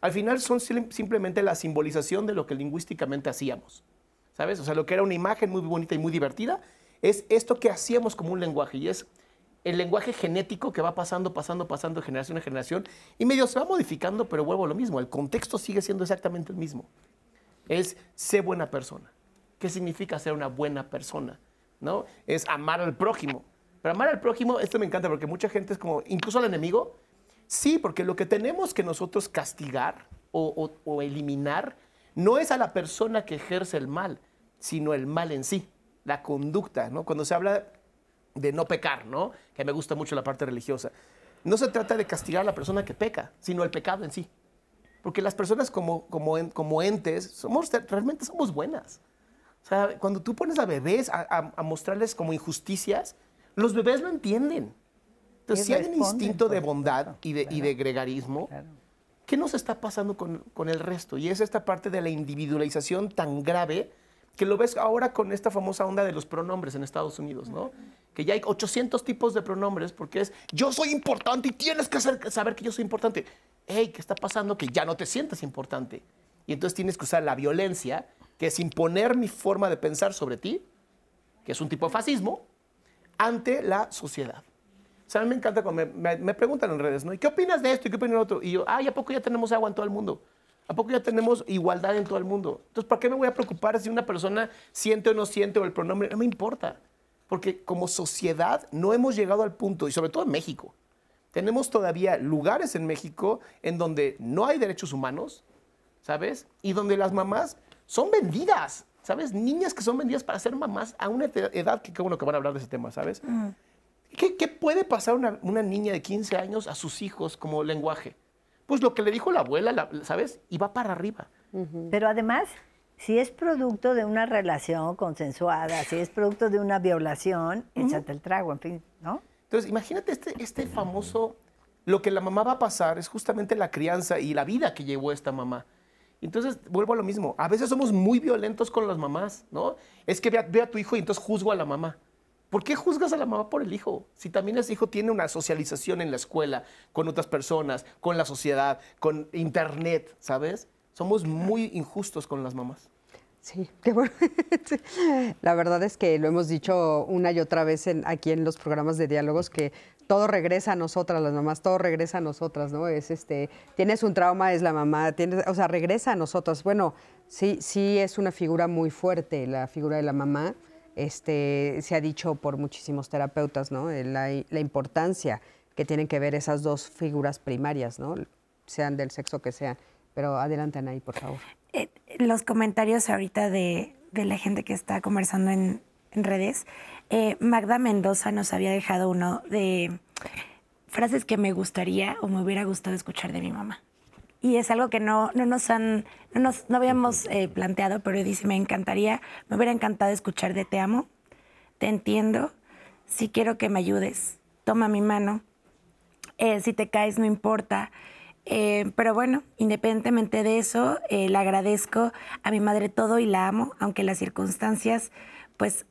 al final son simplemente la simbolización de lo que lingüísticamente hacíamos. ¿Sabes? O sea, lo que era una imagen muy bonita y muy divertida es esto que hacíamos como un lenguaje y es el lenguaje genético que va pasando, pasando, pasando de generación en generación y medio se va modificando, pero vuelvo a lo mismo, el contexto sigue siendo exactamente el mismo. Es ser buena persona. ¿Qué significa ser una buena persona? ¿No? Es amar al prójimo. Pero amar al prójimo, esto me encanta porque mucha gente es como, incluso al enemigo, sí, porque lo que tenemos que nosotros castigar o, o eliminar no es a la persona que ejerce el mal, sino el mal en sí, la conducta, ¿no? Cuando se habla de no pecar, ¿no? Que me gusta mucho la parte religiosa. No se trata de castigar a la persona que peca, sino el pecado en sí. Porque las personas como, como, como entes, somos, realmente somos buenas. O sea, cuando tú pones a bebés a, mostrarles como injusticias, los bebés lo entienden. Entonces, si hay un instinto de bondad y de, y de gregarismo, ¿qué nos está pasando con, con el resto? Y es esta parte de la individualización tan grave que lo ves ahora con esta famosa onda de los pronombres en Estados Unidos, ¿no? Que ya hay 800 tipos de pronombres porque es yo soy importante y tienes que saber que yo soy importante. Hey, ¿qué está pasando? Que ya no te sientes importante. Y entonces tienes que usar la violencia, que es imponer mi forma de pensar sobre ti, que es un tipo de fascismo, ante la sociedad. O sea, me encanta cuando me, preguntan en redes, ¿no? ¿Y qué opinas de esto? ¿Y qué opinas de otro? Y yo, ay, ¿a poco ya tenemos agua en todo el mundo? ¿A poco ya tenemos igualdad en todo el mundo? Entonces, ¿para qué me voy a preocupar si una persona siente o no siente o el pronombre? No me importa. Porque como sociedad no hemos llegado al punto, y sobre todo en México, tenemos todavía lugares en México en donde no hay derechos humanos, ¿sabes? Y donde las mamás son vendidas, ¿sabes? Niñas que son vendidas para ser mamás a una edad que qué bueno que van a hablar de ese tema, ¿sabes? ¿Qué, puede pasar una, una niña de 15 años a sus hijos como lenguaje? Pues lo que le dijo la abuela, ¿sabes? Y va para arriba.
Pero además, si es producto de una relación consensuada, si es producto de una violación, échate el trago, en fin, ¿no?
Entonces, imagínate este, este famoso, lo que la mamá va a pasar es justamente la crianza y la vida que llevó esta mamá. Entonces, vuelvo a lo mismo, a veces somos muy violentos con las mamás, ¿no? Es que ve a, ve a tu hijo y entonces juzgo a la mamá. ¿Por qué juzgas a la mamá por el hijo? Si también ese hijo tiene una socialización en la escuela, con otras personas, con la sociedad, con internet, ¿sabes? Somos muy injustos con las mamás.
Sí, qué bueno. La verdad es que lo hemos dicho una y otra vez aquí en los programas de diálogos que todo regresa a nosotras, las mamás, todo regresa a nosotras, ¿no? Es este, tienes un trauma, es la mamá, tienes, o sea, regresa a nosotras. Bueno, sí, sí es una figura muy fuerte, la figura de la mamá este, se ha dicho por muchísimos terapeutas, ¿no? La, importancia que tienen que ver esas dos figuras primarias, ¿no? Sean del sexo que sean. Pero adelante, Anaí, por favor.
Eh, los comentarios ahorita de, la gente que está conversando en, redes, eh, Magda Mendoza nos había dejado uno de frases que me gustaría o me hubiera gustado escuchar de mi mamá y es algo que no, no nos han, no, nos, no habíamos eh, planteado, pero dice, me encantaría, me hubiera encantado escuchar de te amo, te entiendo, si quiero que me ayudes, toma mi mano, eh, si te caes no importa, eh, pero bueno, independientemente de eso, le agradezco a mi madre todo y la amo, aunque las circunstancias pues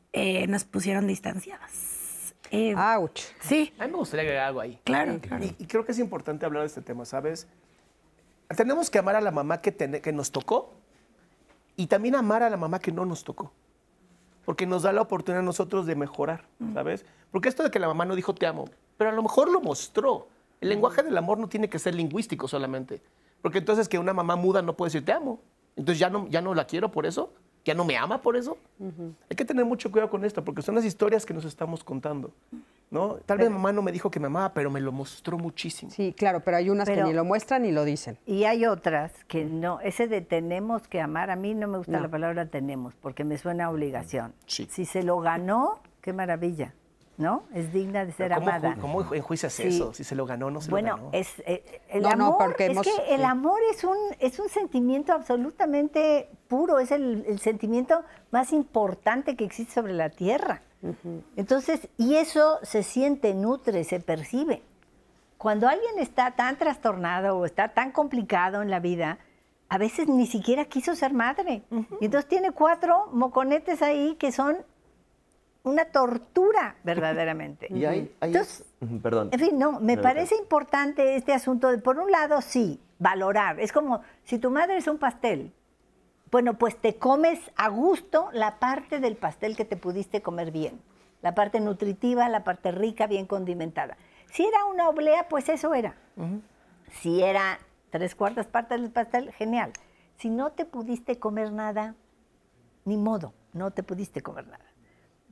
nos pusieron distanciadas.
¡Auch!
Sí.
A mí me gustaría agregar algo ahí.
Claro, claro.
y creo que es importante hablar de este tema, ¿sabes? Tenemos que amar a la mamá que, que nos tocó y también amar a la mamá que no nos tocó. Porque nos da la oportunidad a nosotros de mejorar. ¿sabes? Porque esto de que la mamá no dijo te amo, pero a lo mejor lo mostró. El lenguaje del amor no tiene que ser lingüístico solamente. Porque entonces que una mamá muda no puede decir te amo. Entonces ya no, ya no la quiero por eso, ya no me ama por eso. Hay que tener mucho cuidado con esto, porque son las historias que nos estamos contando. ¿No? Tal vez mamá no me dijo que me amaba, pero me lo mostró muchísimo.
Sí, claro, pero hay unas que ni lo muestran ni lo dicen.
Y hay otras que no, ese de tenemos que amar, a mí no me gusta la palabra tenemos, porque me suena a obligación. Si se lo ganó, qué maravilla. ¿no? Es digna de ser amada.
¿Cómo enjuicias eso? Si se lo ganó, no se
lo
ganó.
Bueno, es, eh, el amor, es que el amor es un, es un sentimiento absolutamente puro, es el, sentimiento más importante que existe sobre la tierra. Entonces, y eso se siente, nutre, se percibe. Cuando alguien está tan trastornado o está tan complicado en la vida, a veces ni siquiera quiso ser madre. Y entonces tiene cuatro moconetes ahí que son una tortura verdaderamente.
Y hay, entonces, perdón.
En fin, no, me parece importante este asunto de, por un lado, sí, valorar. Es como si tu madre es un pastel. Bueno, pues te comes a gusto la parte del pastel que te pudiste comer bien. La parte nutritiva, la parte rica, bien condimentada. Si era una oblea, pues eso era. Si era tres cuartas partes del pastel, genial. Si no te pudiste comer nada, ni modo, no te pudiste comer nada.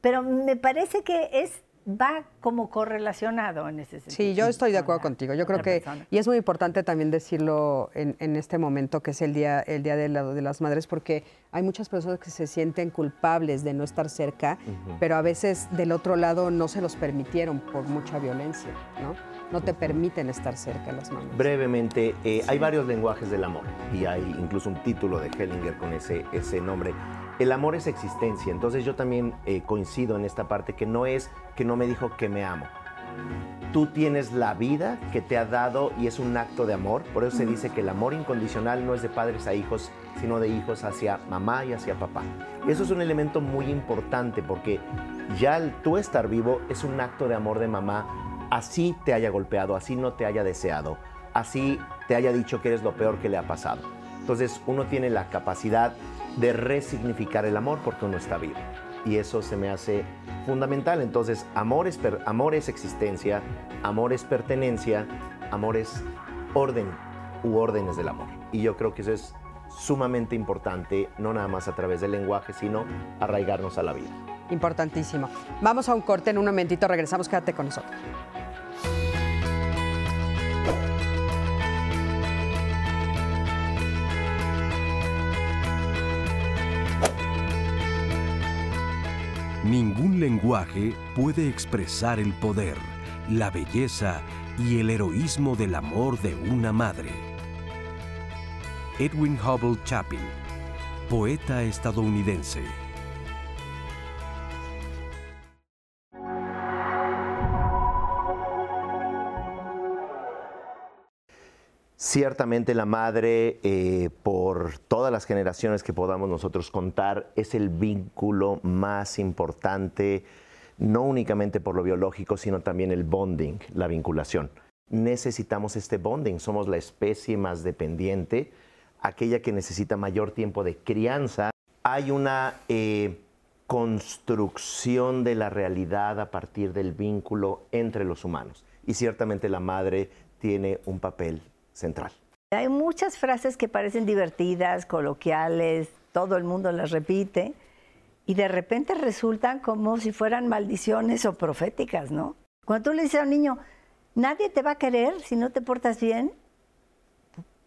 Pero me parece que es va como correlacionado en ese sentido.
Sí, yo estoy de acuerdo contigo. Yo creo que, y es muy importante también decirlo en, este momento, que es el día, el día de, de, las madres, porque hay muchas personas que se sienten culpables de no estar cerca, pero a veces del otro lado no se los permitieron por mucha violencia, ¿no? No te permiten estar cerca las mamás.
Brevemente, eh, hay varios lenguajes del amor y hay incluso un título de Hellinger con ese, ese nombre el amor es existencia. Entonces yo también eh, coincido en esta parte que no es que no me dijo que me amo. Tú tienes la vida que te ha dado y es un acto de amor. Por eso se dice que el amor incondicional no es de padres a hijos, sino de hijos hacia mamá y hacia papá. Eso es un elemento muy importante porque ya el tú estar vivo es un acto de amor de mamá, así te haya golpeado, así no te haya deseado, así te haya dicho que eres lo peor que le ha pasado. Entonces uno tiene la capacidad de resignificar el amor porque uno está vivo. Y eso se me hace fundamental. Entonces, amor es, amor es existencia, amor es pertenencia, amor es orden u órdenes del amor. Y yo creo que eso es sumamente importante, no nada más a través del lenguaje, sino arraigarnos a la vida.
Importantísimo. Vamos a un corte en un momentito, regresamos, quédate con nosotros.
Ningún lenguaje puede expresar el poder, la belleza y el heroísmo del amor de una madre. Edwin Hubble Chapin, poeta estadounidense.
Ciertamente la madre, eh, por todas las generaciones que podamos nosotros contar, es el vínculo más importante, no únicamente por lo biológico, sino también el bonding, la vinculación. Necesitamos este bonding, somos la especie más dependiente, aquella que necesita mayor tiempo de crianza. Hay una eh, construcción de la realidad a partir del vínculo entre los humanos. Y ciertamente la madre tiene un papel central.
Hay muchas frases que parecen divertidas, coloquiales, todo el mundo las repite y de repente resultan como si fueran maldiciones o proféticas, ¿no? Cuando tú le dices a un niño, nadie te va a querer si no te portas bien,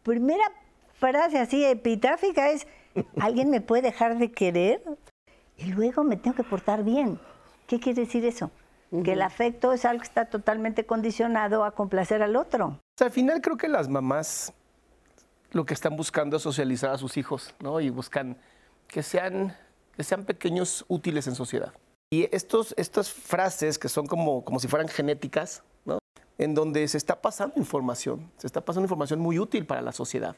primera frase así epitáfica es, ¿alguien me puede dejar de querer? Y luego me tengo que portar bien. ¿Qué quiere decir eso? Que el afecto es algo que está totalmente condicionado a complacer al otro
al final creo que las mamás lo que están buscando es socializar a sus hijos, ¿no? Y buscan que sean, que sean pequeños útiles en sociedad. Y estos, estas frases que son como, como si fueran genéticas, ¿no? En donde se está pasando información, se está pasando información muy útil para la sociedad.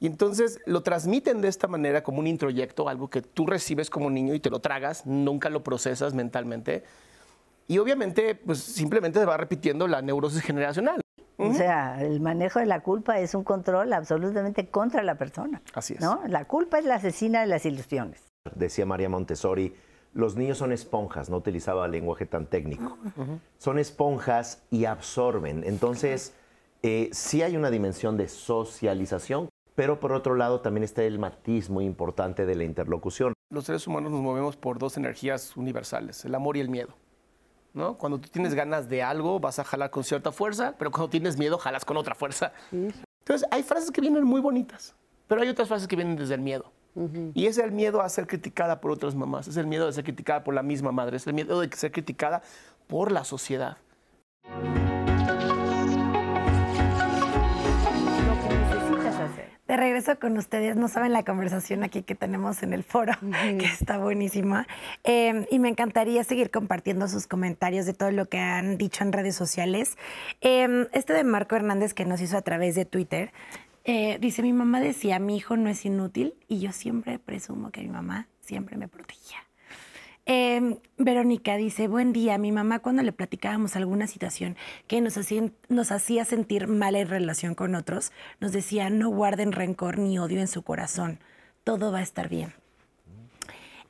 Y entonces lo transmiten de esta manera como un introyecto, algo que tú recibes como niño y te lo tragas, nunca lo procesas mentalmente. Y obviamente, pues simplemente se va repitiendo la neurosis generacional.
O sea, el manejo de la culpa es un control absolutamente contra la persona.
Así es.
¿no? La culpa es la asesina de las ilusiones.
Decía María Montessori, los niños son esponjas, no utilizaba lenguaje tan técnico. Son esponjas y absorben. Entonces, eh, sí hay una dimensión de socialización, pero por otro lado también está el matiz muy importante de la interlocución.
Los seres humanos nos movemos por dos energías universales, el amor y el miedo. ¿No? Cuando tú tienes ganas de algo, vas a jalar con cierta fuerza, pero cuando tienes miedo, jalas con otra fuerza. Entonces, hay frases que vienen muy bonitas, pero hay otras frases que vienen desde el miedo. Y es el miedo a ser criticada por otras mamás, es el miedo de ser criticada por la misma madre, es el miedo de ser criticada por la sociedad.
De regreso con ustedes. No saben la conversación aquí que tenemos en el foro, que está buenísima. Em, y me encantaría seguir compartiendo sus comentarios de todo lo que han dicho en redes sociales. Em, este de Marco Hernández que nos hizo a través de Twitter. Eh, dice, mi mamá decía, mi hijo no es inútil y yo siempre presumo que mi mamá siempre me protegía. Em, Verónica dice, buen día, mi mamá cuando le platicábamos alguna situación que nos hacía, nos hacía sentir mal en relación con otros, nos decía, no guarden rencor ni odio en su corazón, todo va a estar bien.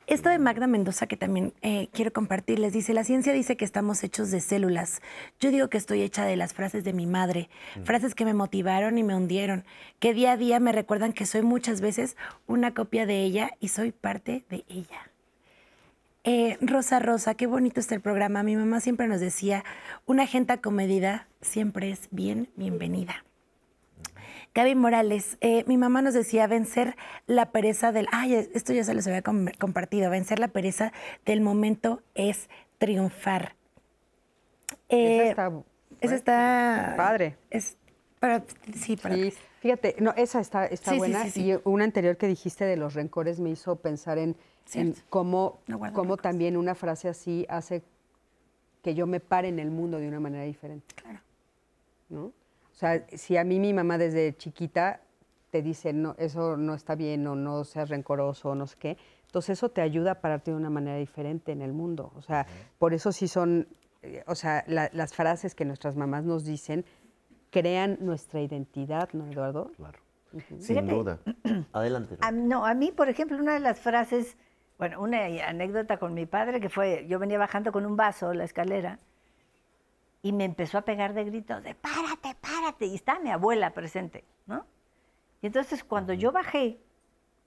Esto de Magda Mendoza que también eh, quiero compartirles, dice, la ciencia dice que estamos hechos de células. Yo digo que estoy hecha de las frases de mi madre, mm. frases que me motivaron y me hundieron, que día a día me recuerdan que soy muchas veces una copia de ella y soy parte de ella. Eh, Rosa Rosa, qué bonito está el programa. Mi mamá siempre nos decía, una gente acomedida siempre es bien bienvenida. Gaby Morales, eh, mi mamá nos decía vencer la pereza del... Ay, esto ya se les había compartido. Vencer la pereza del momento es triunfar.
Eh, esa está,
está...
Padre.
Es, para, sí,
fíjate, no, esa está, está buena. y una anterior que dijiste de los rencores me hizo pensar en en cómo, también una frase así hace que yo me pare en el mundo de una manera diferente.
Claro.
¿No? O sea, si a mí mi mamá desde chiquita te dice, no, eso no está bien o no seas rencoroso o no sé qué, entonces eso te ayuda a pararte de una manera diferente en el mundo. O sea, por eso sí son, eh, o sea, las frases que nuestras mamás nos dicen crean nuestra identidad, ¿no, Eduardo?
Claro. Sin duda. Adelante.
no, a mí, por ejemplo, una de las frases bueno, una anécdota con mi padre que fue, yo venía bajando con un vaso la escalera y me empezó a pegar de gritos de párate, párate. Y está mi abuela presente, ¿no? Y entonces cuando yo bajé,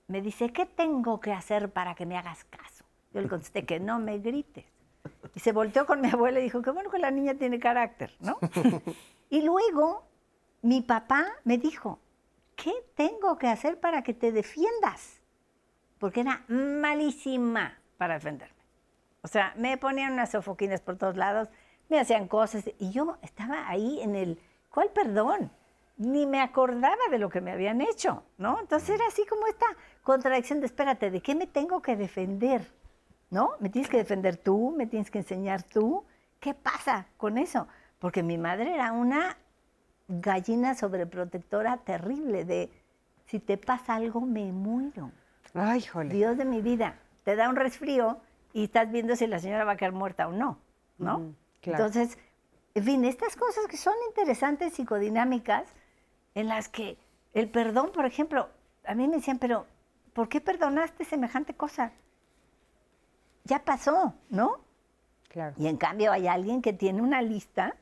me dice, ¿qué tengo que hacer para que me hagas caso? Yo le contesté que no me grites. Y se volteó con mi abuela y dijo, qué bueno que la niña tiene carácter, ¿no? Y luego mi papá me dijo, ¿qué tengo que hacer para que te defiendas? Porque era malísima para defenderme. O sea, me ponían unas sofoquines por todos lados, me hacían cosas y yo estaba ahí en el, ¿cuál perdón? Ni me acordaba de lo que me habían hecho, ¿no? Entonces era así como esta contradicción de, espérate, ¿de qué me tengo que defender? ¿No? ¿Me tienes que defender tú? ¿Me tienes que enseñar tú? ¿Qué pasa con eso? Porque mi madre era una gallina sobreprotectora terrible de, si te pasa algo, me muero.
Ay, jole.
Dios de mi vida, te da un resfrío y estás viendo si la señora va a quedar muerta o no, ¿no? Entonces, en fin, estas cosas que son interesantes, psicodinámicas, en las que el perdón, por ejemplo, a mí me decían, pero ¿por qué perdonaste semejante cosa? Ya pasó, ¿no?
Claro.
Y en cambio hay alguien que tiene una lista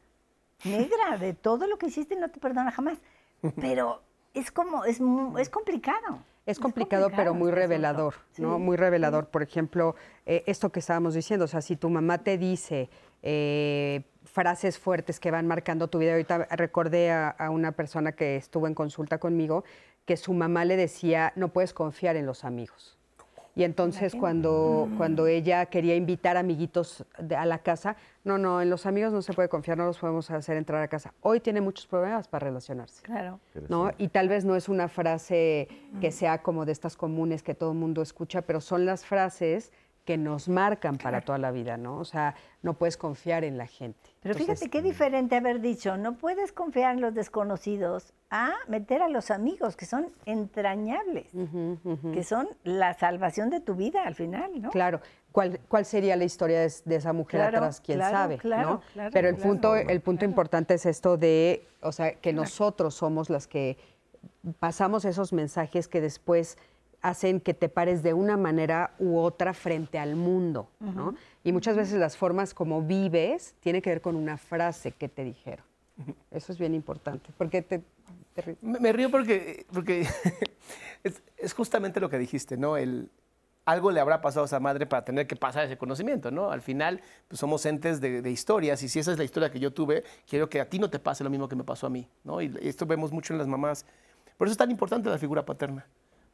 negra de todo lo que hiciste y no te perdona jamás. Pero es como, es, es complicado.
Es complicado, pero muy revelador, ¿no? Muy revelador. Por ejemplo, eh, esto que estábamos diciendo, o sea, si tu mamá te dice eh, frases fuertes que van marcando tu vida, ahorita recordé a, una persona que estuvo en consulta conmigo que su mamá le decía, no puedes confiar en los amigos. Y entonces cuando, mm. cuando ella quería invitar amiguitos a la casa, no, no, en los amigos no se puede confiar, no los podemos hacer entrar a casa. Hoy tiene muchos problemas para relacionarse.
Claro.
¿no? Y tal vez no es una frase que sea como de estas comunes que todo el mundo escucha, pero son las frases que nos marcan para toda la vida, ¿no? O sea, no puedes confiar en la gente.
Pero fíjate qué diferente haber dicho, no puedes confiar en los desconocidos, a meter a los amigos, que son entrañables, que son la salvación de tu vida al final, ¿no?
Claro. ¿Cuál, cuál sería la historia de, esa mujer atrás? ¿Quién sabe?
Claro,
¿no? Pero el punto, el punto importante es esto de, o sea, que nosotros somos las que pasamos esos mensajes que después hacen que te pares de una manera u otra frente al mundo, ¿no? Y muchas veces las formas como vives tiene que ver con una frase que te dijeron. Eso es bien importante, porque te,
Me, río porque, porque es, justamente lo que dijiste, ¿no? El, algo le habrá pasado a esa madre para tener que pasar ese conocimiento, ¿no? Al final, pues somos entes de, de, historias y si esa es la historia que yo tuve, quiero que a ti no te pase lo mismo que me pasó a mí, ¿no? Y esto vemos mucho en las mamás. Por eso es tan importante la figura paterna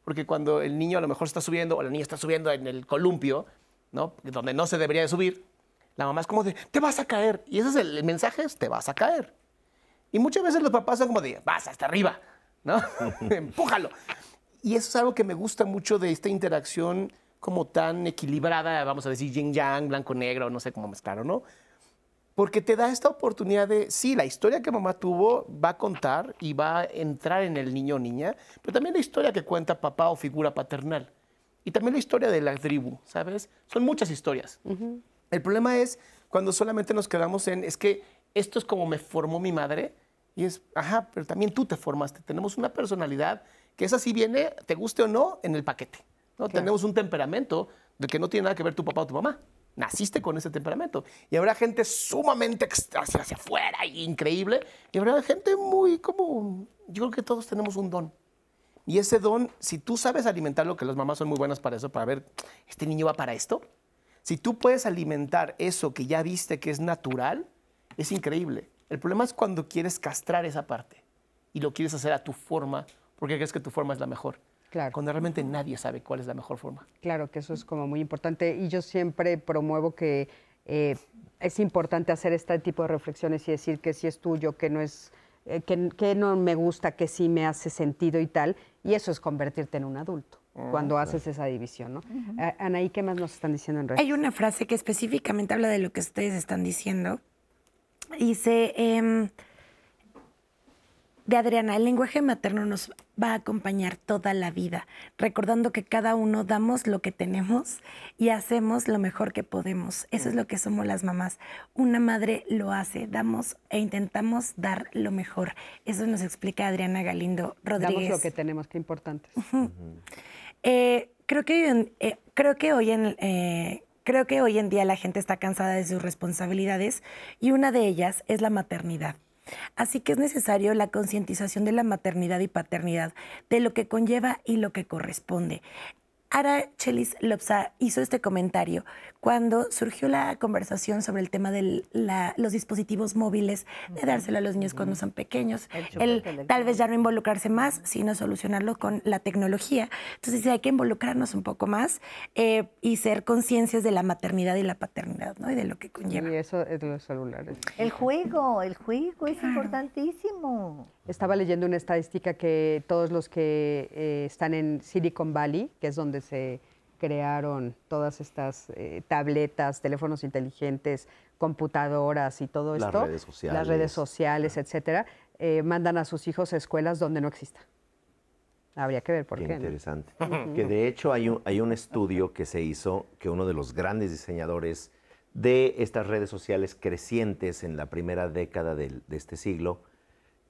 porque cuando el niño a lo mejor está subiendo o la niña está subiendo en el columpio, ¿no? Donde no se debería de subir, la mamá es como de, te vas a caer. Y ese es el, mensaje, es, te vas a caer. Y muchas veces los papás son como de, vas hasta arriba, ¿no? Empújalo. Y eso es algo que me gusta mucho de esta interacción como tan equilibrada, vamos a decir yin yang, blanco negro, no sé cómo mezclarlo, ¿no? Porque te da esta oportunidad de, sí, la historia que mamá tuvo va a contar y va a entrar en el niño o niña, pero también la historia que cuenta papá o figura paternal. Y también la historia de la tribu, ¿sabes? Son muchas historias. El problema es cuando solamente nos quedamos en, es que esto es como me formó mi madre, y es, ajá, pero también tú te formaste. Tenemos una personalidad que es así viene, te guste o no, en el paquete. ¿no? Tenemos un temperamento del que no tiene nada que ver tu papá o tu mamá. Naciste con ese temperamento. Y habrá gente sumamente hacia, hacia afuera y increíble. Y habrá gente muy como... Yo creo que todos tenemos un don. Y ese don, si tú sabes alimentarlo, que las mamás son muy buenas para eso, para ver, este niño va para esto. Si tú puedes alimentar eso que ya viste que es natural, es increíble. El problema es cuando quieres castrar esa parte y lo quieres hacer a tu forma porque crees que tu forma es la mejor. Claro. Cuando realmente nadie sabe cuál es la mejor forma.
Claro, que eso es como muy importante. Y yo siempre promuevo que eh, es importante hacer este tipo de reflexiones y decir que sí es tuyo, que no es, eh, que, no me gusta, que sí me hace sentido y tal. Y eso es convertirte en un adulto ah, cuando haces esa división, ¿no? Anaí, ¿qué más nos están diciendo en redes?
Hay una frase que específicamente habla de lo que ustedes están diciendo Dice, em, de Adriana, el lenguaje materno nos va a acompañar toda la vida, recordando que cada uno damos lo que tenemos y hacemos lo mejor que podemos. Eso es lo que somos las mamás. Una madre lo hace, damos e intentamos dar lo mejor. Eso nos explica Adriana Galindo Rodríguez.
Damos lo que tenemos, qué importante.
Eh, creo, que, eh, creo que hoy en... Eh, Creo que hoy en día la gente está cansada de sus responsabilidades y una de ellas es la maternidad. Así que es necesario la concientización de la maternidad y paternidad, de lo que conlleva y lo que corresponde. Ara Chelis Lopsa hizo este comentario cuando surgió la conversación sobre el tema de los dispositivos móviles, de dárselo a los niños cuando son pequeños, el, tal vez ya no involucrarse más, sino solucionarlo con la tecnología. Entonces hay que involucrarnos un poco más eh, y ser conciencias de la maternidad y la paternidad, ¿no? Y de lo que conlleva.
Y eso es de los celulares.
El juego, el juego es importantísimo.
Estaba leyendo una estadística que todos los que eh, están en Silicon Valley, que es donde se crearon todas estas eh, tabletas, teléfonos inteligentes, computadoras y todo esto,
las redes sociales,
las redes sociales etcétera, eh, mandan a sus hijos a escuelas donde no exista. Habría que ver por qué.
qué interesante. Que de hecho hay un, hay un estudio que se hizo que uno de los grandes diseñadores de estas redes sociales crecientes en la primera década de, de este siglo,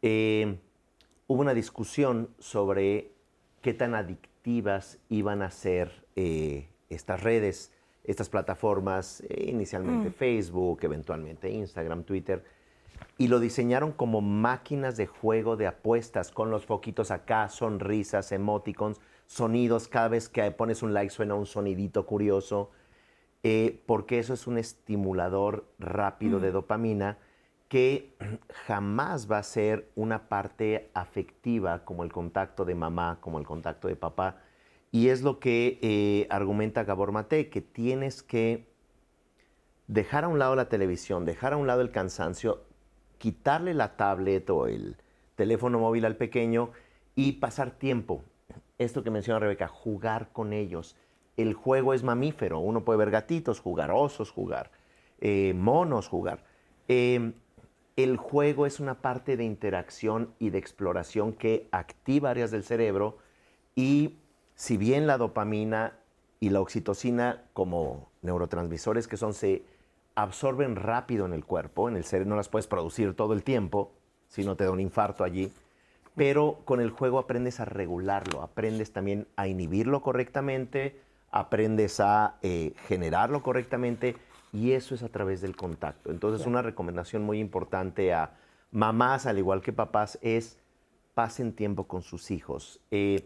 eh, hubo una discusión sobre qué tan adictivas iban a ser eh, estas redes, estas plataformas, eh, inicialmente mm. Facebook, eventualmente Instagram, Twitter, y lo diseñaron como máquinas de juego de apuestas con los foquitos acá, sonrisas, emoticons, sonidos, cada vez que pones un like suena un sonidito curioso, porque eso es un estimulador rápido de mm. dopamina que jamás va a ser una parte afectiva como el contacto de mamá, como el contacto de papá. Y es lo que eh, argumenta Gabor Mate, que tienes que dejar a un lado la televisión, dejar a un lado el cansancio, quitarle la tablet o el teléfono móvil al pequeño y pasar tiempo. Esto que menciona Rebeca, jugar con ellos. El juego es mamífero, uno puede ver gatitos jugar, osos jugar, eh, monos jugar. Eh, el juego es una parte de interacción y de exploración que activa áreas del cerebro y si bien la dopamina y la oxitocina como neurotransmisores que son se absorben rápido en el cuerpo, en el cerebro no las puedes producir todo el tiempo, si no te da un infarto allí, pero con el juego aprendes a regularlo, aprendes también a inhibirlo correctamente, aprendes a eh, generarlo correctamente y eso es a través del contacto. Entonces, una recomendación muy importante a mamás, al igual que papás, es pasen tiempo con sus hijos. Eh,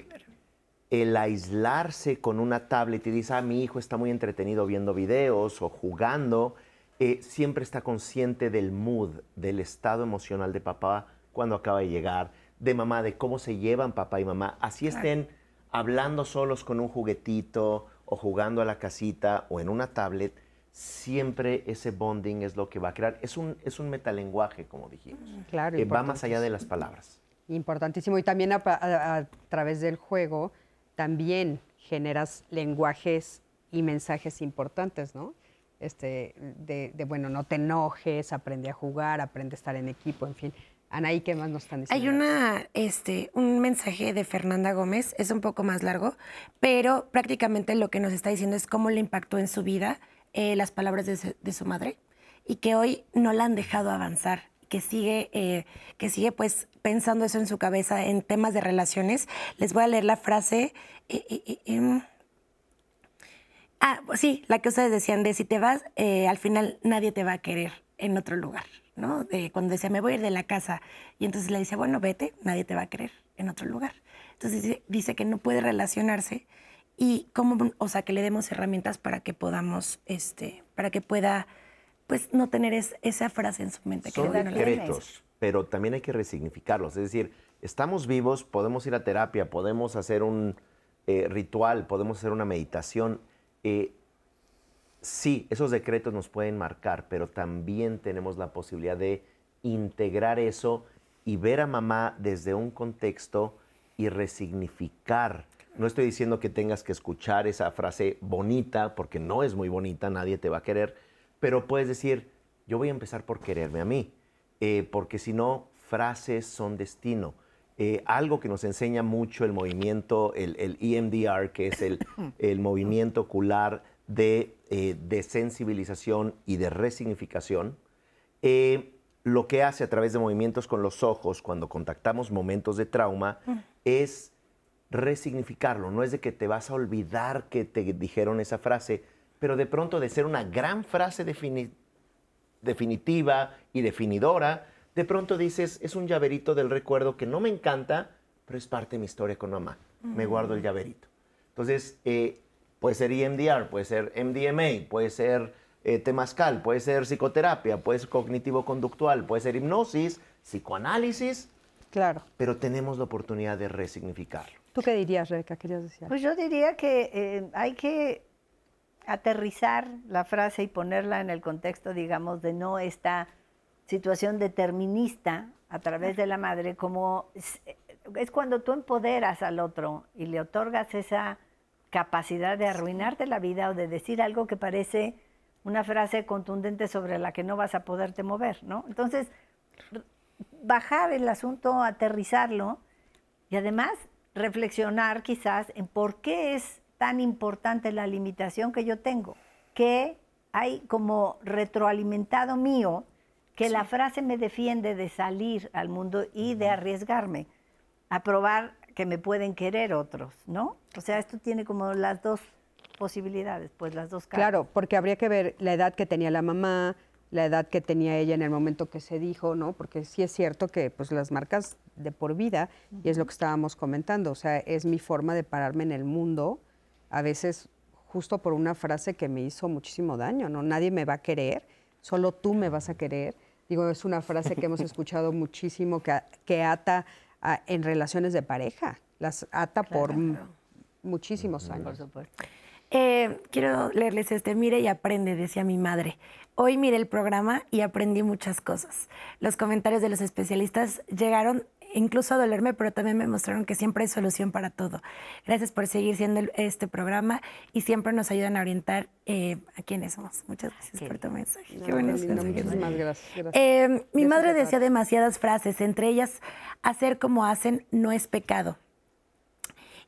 el aislarse con una tablet y dice, ah, mi hijo está muy entretenido viendo videos o jugando, eh, siempre está consciente del mood, del estado emocional de papá cuando acaba de llegar, de mamá, de cómo se llevan papá y mamá. Así estén hablando solos con un juguetito o jugando a la casita o en una tablet, siempre ese bonding es lo que va a crear. Es un, es un metalenguaje, como dijimos.
Claro.
Que va más allá de las palabras.
Importantísimo. Y también a, través del juego, también generas lenguajes y mensajes importantes, ¿no? Este, de, de, bueno, no te enojes, aprende a jugar, aprende a estar en equipo, en fin. Anaí, ¿qué más nos están diciendo?
Hay una, este, un mensaje de Fernanda Gómez, es un poco más largo, pero prácticamente lo que nos está diciendo es cómo le impactó en su vida eh, las palabras de su, madre y que hoy no la han dejado avanzar, que sigue, eh, que sigue pues pensando eso en su cabeza en temas de relaciones. Les voy a leer la frase. Eh, em, ah, sí, la que ustedes decían de si te vas, al final nadie te va a querer en otro lugar. ¿no? De cuando decía, me voy a ir de la casa. Y entonces le dice, bueno, vete, nadie te va a querer en otro lugar. Entonces dice, que no puede relacionarse y cómo, o sea, que le demos herramientas para que podamos, este, para que pueda, pues, no tener esa frase en su mente.
Son que decretos, pero también hay que resignificarlos. Es decir, estamos vivos, podemos ir a terapia, podemos hacer un eh, ritual, podemos hacer una meditación. Eh, sí, esos decretos nos pueden marcar, pero también tenemos la posibilidad de integrar eso y ver a mamá desde un contexto y resignificar. No estoy diciendo que tengas que escuchar esa frase bonita, porque no es muy bonita, nadie te va a querer, pero puedes decir, yo voy a empezar por quererme a mí, eh, porque si no, frases son destino. Eh, algo que nos enseña mucho el movimiento, el, el EMDR, que es el, el movimiento ocular de, eh, sensibilización y de resignificación, eh, lo que hace a través de movimientos con los ojos cuando contactamos momentos de trauma mm. es resignificarlo. No es de que te vas a olvidar que te dijeron esa frase, pero de pronto de ser una gran frase definitiva y definidora, de pronto dices, es un llaverito del recuerdo que no me encanta, pero es parte de mi historia con mamá. Me guardo el llaverito. Entonces, eh, Puede ser EMDR, puede ser MDMA, puede ser eh, temazcal, puede ser psicoterapia, puede ser cognitivo-conductual, puede ser hipnosis, psicoanálisis.
Claro.
Pero tenemos la oportunidad de resignificarlo.
¿Tú qué dirías, Rebeca? ¿Querías decir?
Pues yo diría que eh, hay que aterrizar la frase y ponerla en el contexto, digamos, de no esta situación determinista a través de la madre, como es cuando tú empoderas al otro y le otorgas esa capacidad de arruinarte la vida o de decir algo que parece una frase contundente sobre la que no vas a poderte mover, ¿no? Entonces, bajar el asunto, aterrizarlo y además reflexionar quizás en por qué es tan importante la limitación que yo tengo, que hay como retroalimentado mío que la frase me defiende de salir al mundo y de arriesgarme a probar que me pueden querer otros, ¿no? O sea, esto tiene como las dos posibilidades, pues las dos caras.
Claro, porque habría que ver la edad que tenía la mamá, la edad que tenía ella en el momento que se dijo, ¿no? Porque sí es cierto que pues las marcas de por vida, y es lo que estábamos comentando, o sea, es mi forma de pararme en el mundo, a veces justo por una frase que me hizo muchísimo daño, ¿no? Nadie me va a querer, solo tú me vas a querer. Digo, es una frase que hemos escuchado muchísimo, que, que ata en relaciones de pareja. Las ata por muchísimos años.
Eh, quiero leerles este, mire y aprende, decía mi madre. Hoy miré el programa y aprendí muchas cosas. Los comentarios de los especialistas llegaron incluso a dolerme, pero también me mostraron que siempre hay solución para todo. Gracias por seguir siendo este programa y siempre nos ayudan a orientar eh, a quiénes somos. Muchas gracias por tu mensaje. Qué buenos
Muchísimas gracias.
Eh, mi madre decía demasiadas frases, entre ellas, hacer como hacen no es pecado.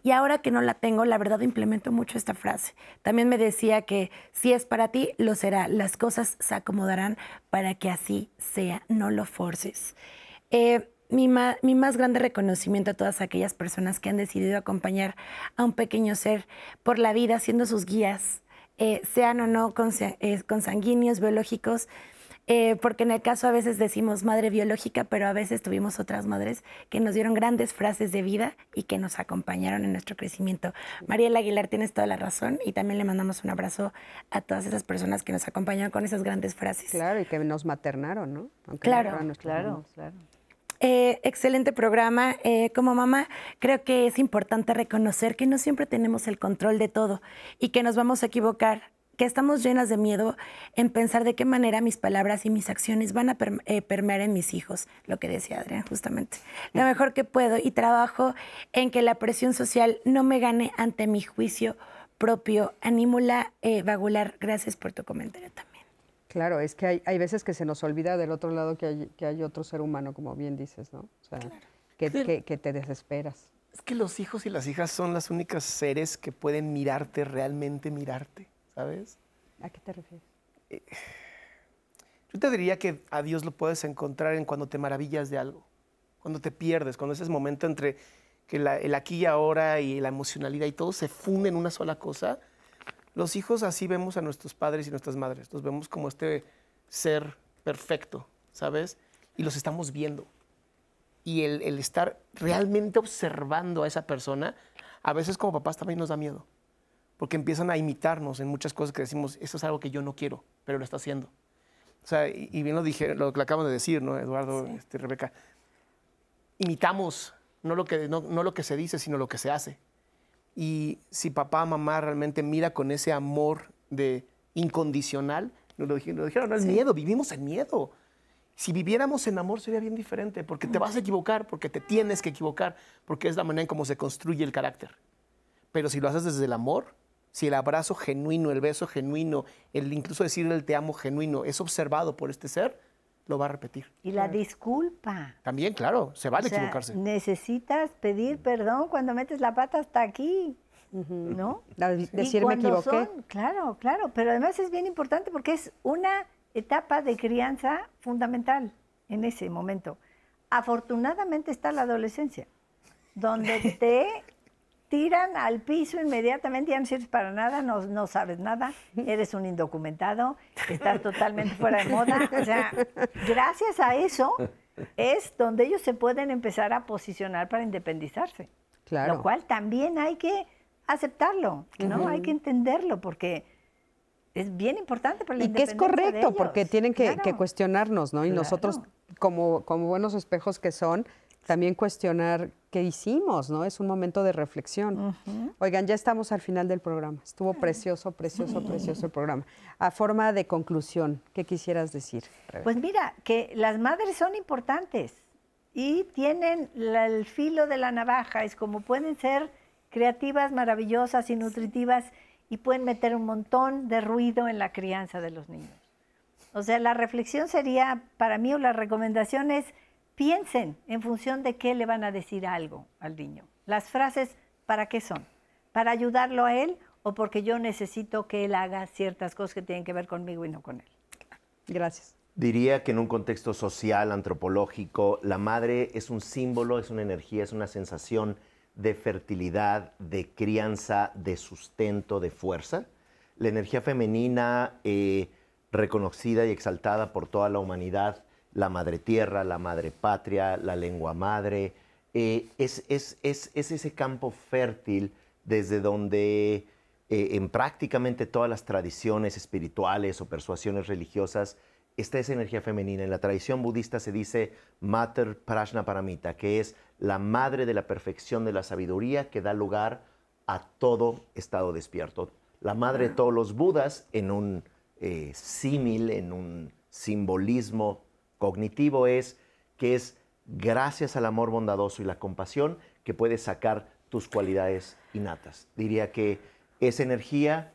Y ahora que no la tengo, la verdad implemento mucho esta frase. También me decía que si es para ti, lo será. Las cosas se acomodarán para que así sea. No lo forces. Eh, mi, más grande reconocimiento a todas aquellas personas que han decidido acompañar a un pequeño ser por la vida, siendo sus guías, eh, sean o no eh, consanguíneos, biológicos, eh, porque en el caso a veces decimos madre biológica, pero a veces tuvimos otras madres que nos dieron grandes frases de vida y que nos acompañaron en nuestro crecimiento. Mariela Aguilar, tienes toda la razón y también le mandamos un abrazo a todas esas personas que nos acompañaron con esas grandes frases.
Claro, y que nos maternaron, ¿no?
claro,
claro, claro.
Eh, excelente programa. Eh, como mamá, creo que es importante reconocer que no siempre tenemos el control de todo y que nos vamos a equivocar que estamos llenas de miedo en pensar de qué manera mis palabras y mis acciones van a eh, permear en mis hijos, lo que decía Adrián justamente. Lo mejor que puedo y trabajo en que la presión social no me gane ante mi juicio propio. Anímula eh, Vagular, gracias por tu comentario también.
Claro, es que hay, hay, veces que se nos olvida del otro lado que hay, que hay otro ser humano, como bien dices, ¿no? O sea, que, que, que te desesperas.
Es que los hijos y las hijas son las únicas seres que pueden mirarte, realmente mirarte, ¿sabes?
¿A qué te refieres? Eh,
yo te diría que a Dios lo puedes encontrar en cuando te maravillas de algo, cuando te pierdes, cuando ese momento entre que el aquí y ahora y la emocionalidad y todo se funde en una sola cosa. Los hijos así vemos a nuestros padres y nuestras madres, los vemos como este ser perfecto, ¿sabes? Y los estamos viendo y el, estar realmente observando a esa persona, a veces como papás también nos da miedo, porque empiezan a imitarnos en muchas cosas que decimos, eso es algo que yo no quiero, pero lo está haciendo. O sea, y, bien lo dije, lo que acaban de decir, ¿no? Eduardo, este, Rebeca, imitamos no lo, que, no, lo que se dice, sino lo que se hace. Y si papá, mamá realmente mira con ese amor de incondicional, nos lo dijeron, no es miedo, vivimos en miedo. Si viviéramos en amor sería bien diferente, porque te vas a equivocar, porque te tienes que equivocar, porque es la manera en cómo se construye el carácter. Pero si lo haces desde el amor, si el abrazo genuino, el beso genuino, el incluso decirle el te amo genuino es observado por este ser, lo va a repetir.
Y la disculpa.
También, claro, se vale equivocarse.
Necesitas pedir perdón cuando metes la pata hasta aquí. ¿No?
Decir me equivoqué.
claro, claro, pero además es bien importante porque es una etapa de crianza fundamental en ese momento. Afortunadamente está la adolescencia, donde te tiran al piso inmediatamente, ya no sirves para nada, no, no sabes nada, eres un indocumentado, estás totalmente fuera de moda. O sea, gracias a eso es donde ellos se pueden empezar a posicionar para independizarse.
Claro.
Lo cual también hay que aceptarlo, ¿no? Hay que entenderlo, porque es bien importante para la
Y que es correcto, porque tienen que, cuestionarnos, ¿no? Y nosotros, como, como buenos espejos que son, también cuestionar qué hicimos, ¿no? Es un momento de reflexión. Oigan, ya estamos al final del programa. Estuvo precioso, precioso, precioso el programa. A forma de conclusión, ¿qué quisieras decir?
Pues mira, que las madres son importantes y tienen el filo de la navaja, es como pueden ser creativas, maravillosas y nutritivas y pueden meter un montón de ruido en la crianza de los niños. O sea, la reflexión sería, para mí, o la recomendación es, piensen en función de qué le van a decir algo al niño. Las frases, ¿para qué son? ¿Para ayudarlo a él o porque yo necesito que él haga ciertas cosas que tienen que ver conmigo y no con él?
Gracias.
Diría que en un contexto social, antropológico, la madre es un símbolo, es una energía, es una sensación de fertilidad, de crianza, de sustento, de fuerza. La energía femenina eh, reconocida y exaltada por toda la humanidad, la madre tierra, la madre patria, la lengua madre, eh, es, ese campo fértil desde donde eh, en prácticamente todas las tradiciones espirituales o persuasiones religiosas está esa energía femenina. En la tradición budista se dice Mater Prajna Paramita, que es la madre de la perfección de la sabiduría que da lugar a todo estado despierto. La madre de todos los budas, en un eh, símil, en un simbolismo cognitivo, es que es gracias al amor bondadoso y la compasión que puedes sacar tus cualidades innatas. Diría que esa energía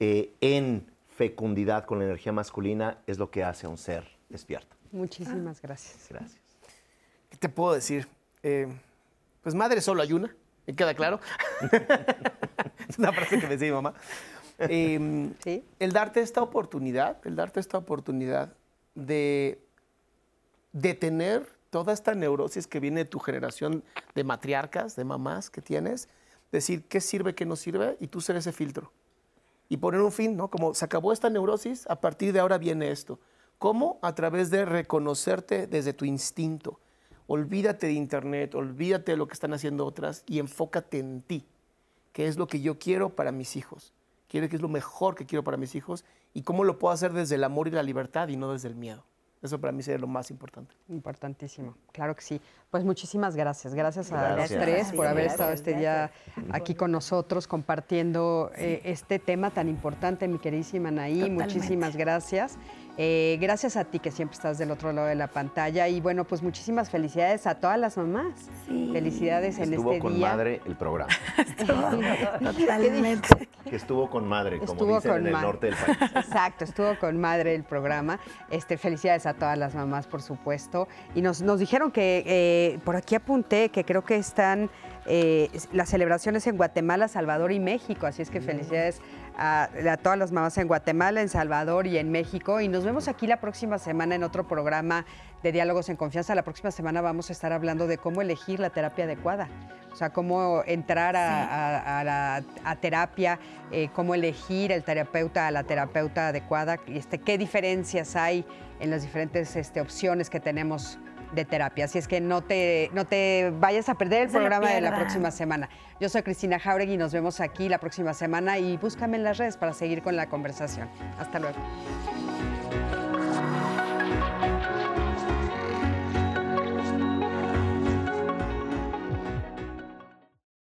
eh, en fecundidad con la energía masculina es lo que hace a un ser despierto.
Muchísimas gracias.
Gracias.
¿Qué te puedo decir? Eh, pues madre solo hay una, ¿me queda claro? es una frase que me decía mi mamá. Em, el darte esta oportunidad, el darte esta oportunidad de detener toda esta neurosis que viene de tu generación de matriarcas, de mamás que tienes, decir qué sirve, qué no sirve, y tú ser ese filtro y poner un fin, ¿no? Como se acabó esta neurosis, a partir de ahora viene esto. ¿Cómo? A través de reconocerte desde tu instinto. Olvídate de internet, olvídate de lo que están haciendo otras y enfócate en ti. ¿Qué es lo que yo quiero para mis hijos? Quiero que es lo mejor que quiero para mis hijos y cómo lo puedo hacer desde el amor y la libertad y no desde el miedo. Eso para mí sería lo más importante.
Importantísimo, claro que sí. Pues muchísimas gracias. Gracias a los tres por haber estado este día aquí con nosotros compartiendo eh, este tema tan importante, mi queridísima Anaí. Muchísimas gracias. Eh, gracias a ti que siempre estás del otro lado de la pantalla y bueno, pues muchísimas felicidades a todas las mamás. Felicidades en
estuvo
este
con madre el programa.
Totalmente.
Que estuvo con madre, como dicen en el norte del país.
Exacto, estuvo con madre el programa. Este, felicidades a todas las mamás, por supuesto. Y nos, nos dijeron que, eh, por aquí apunté, que creo que están eh, las celebraciones en Guatemala, Salvador y México. Así es que felicidades a, todas las mamás en Guatemala, en Salvador y en México. Y nos vemos aquí la próxima semana en otro programa de Diálogos en Confianza. La próxima semana vamos a estar hablando de cómo elegir la terapia adecuada. O sea, cómo entrar a, la terapia, eh, cómo elegir el terapeuta a la terapeuta adecuada, este, qué diferencias hay en las diferentes este, opciones que tenemos de terapia. Así es que no te, no te vayas a perder el programa de la próxima semana. Yo soy Cristina Jauregui y nos vemos aquí la próxima semana y búscame en las redes para seguir con la conversación. Hasta luego.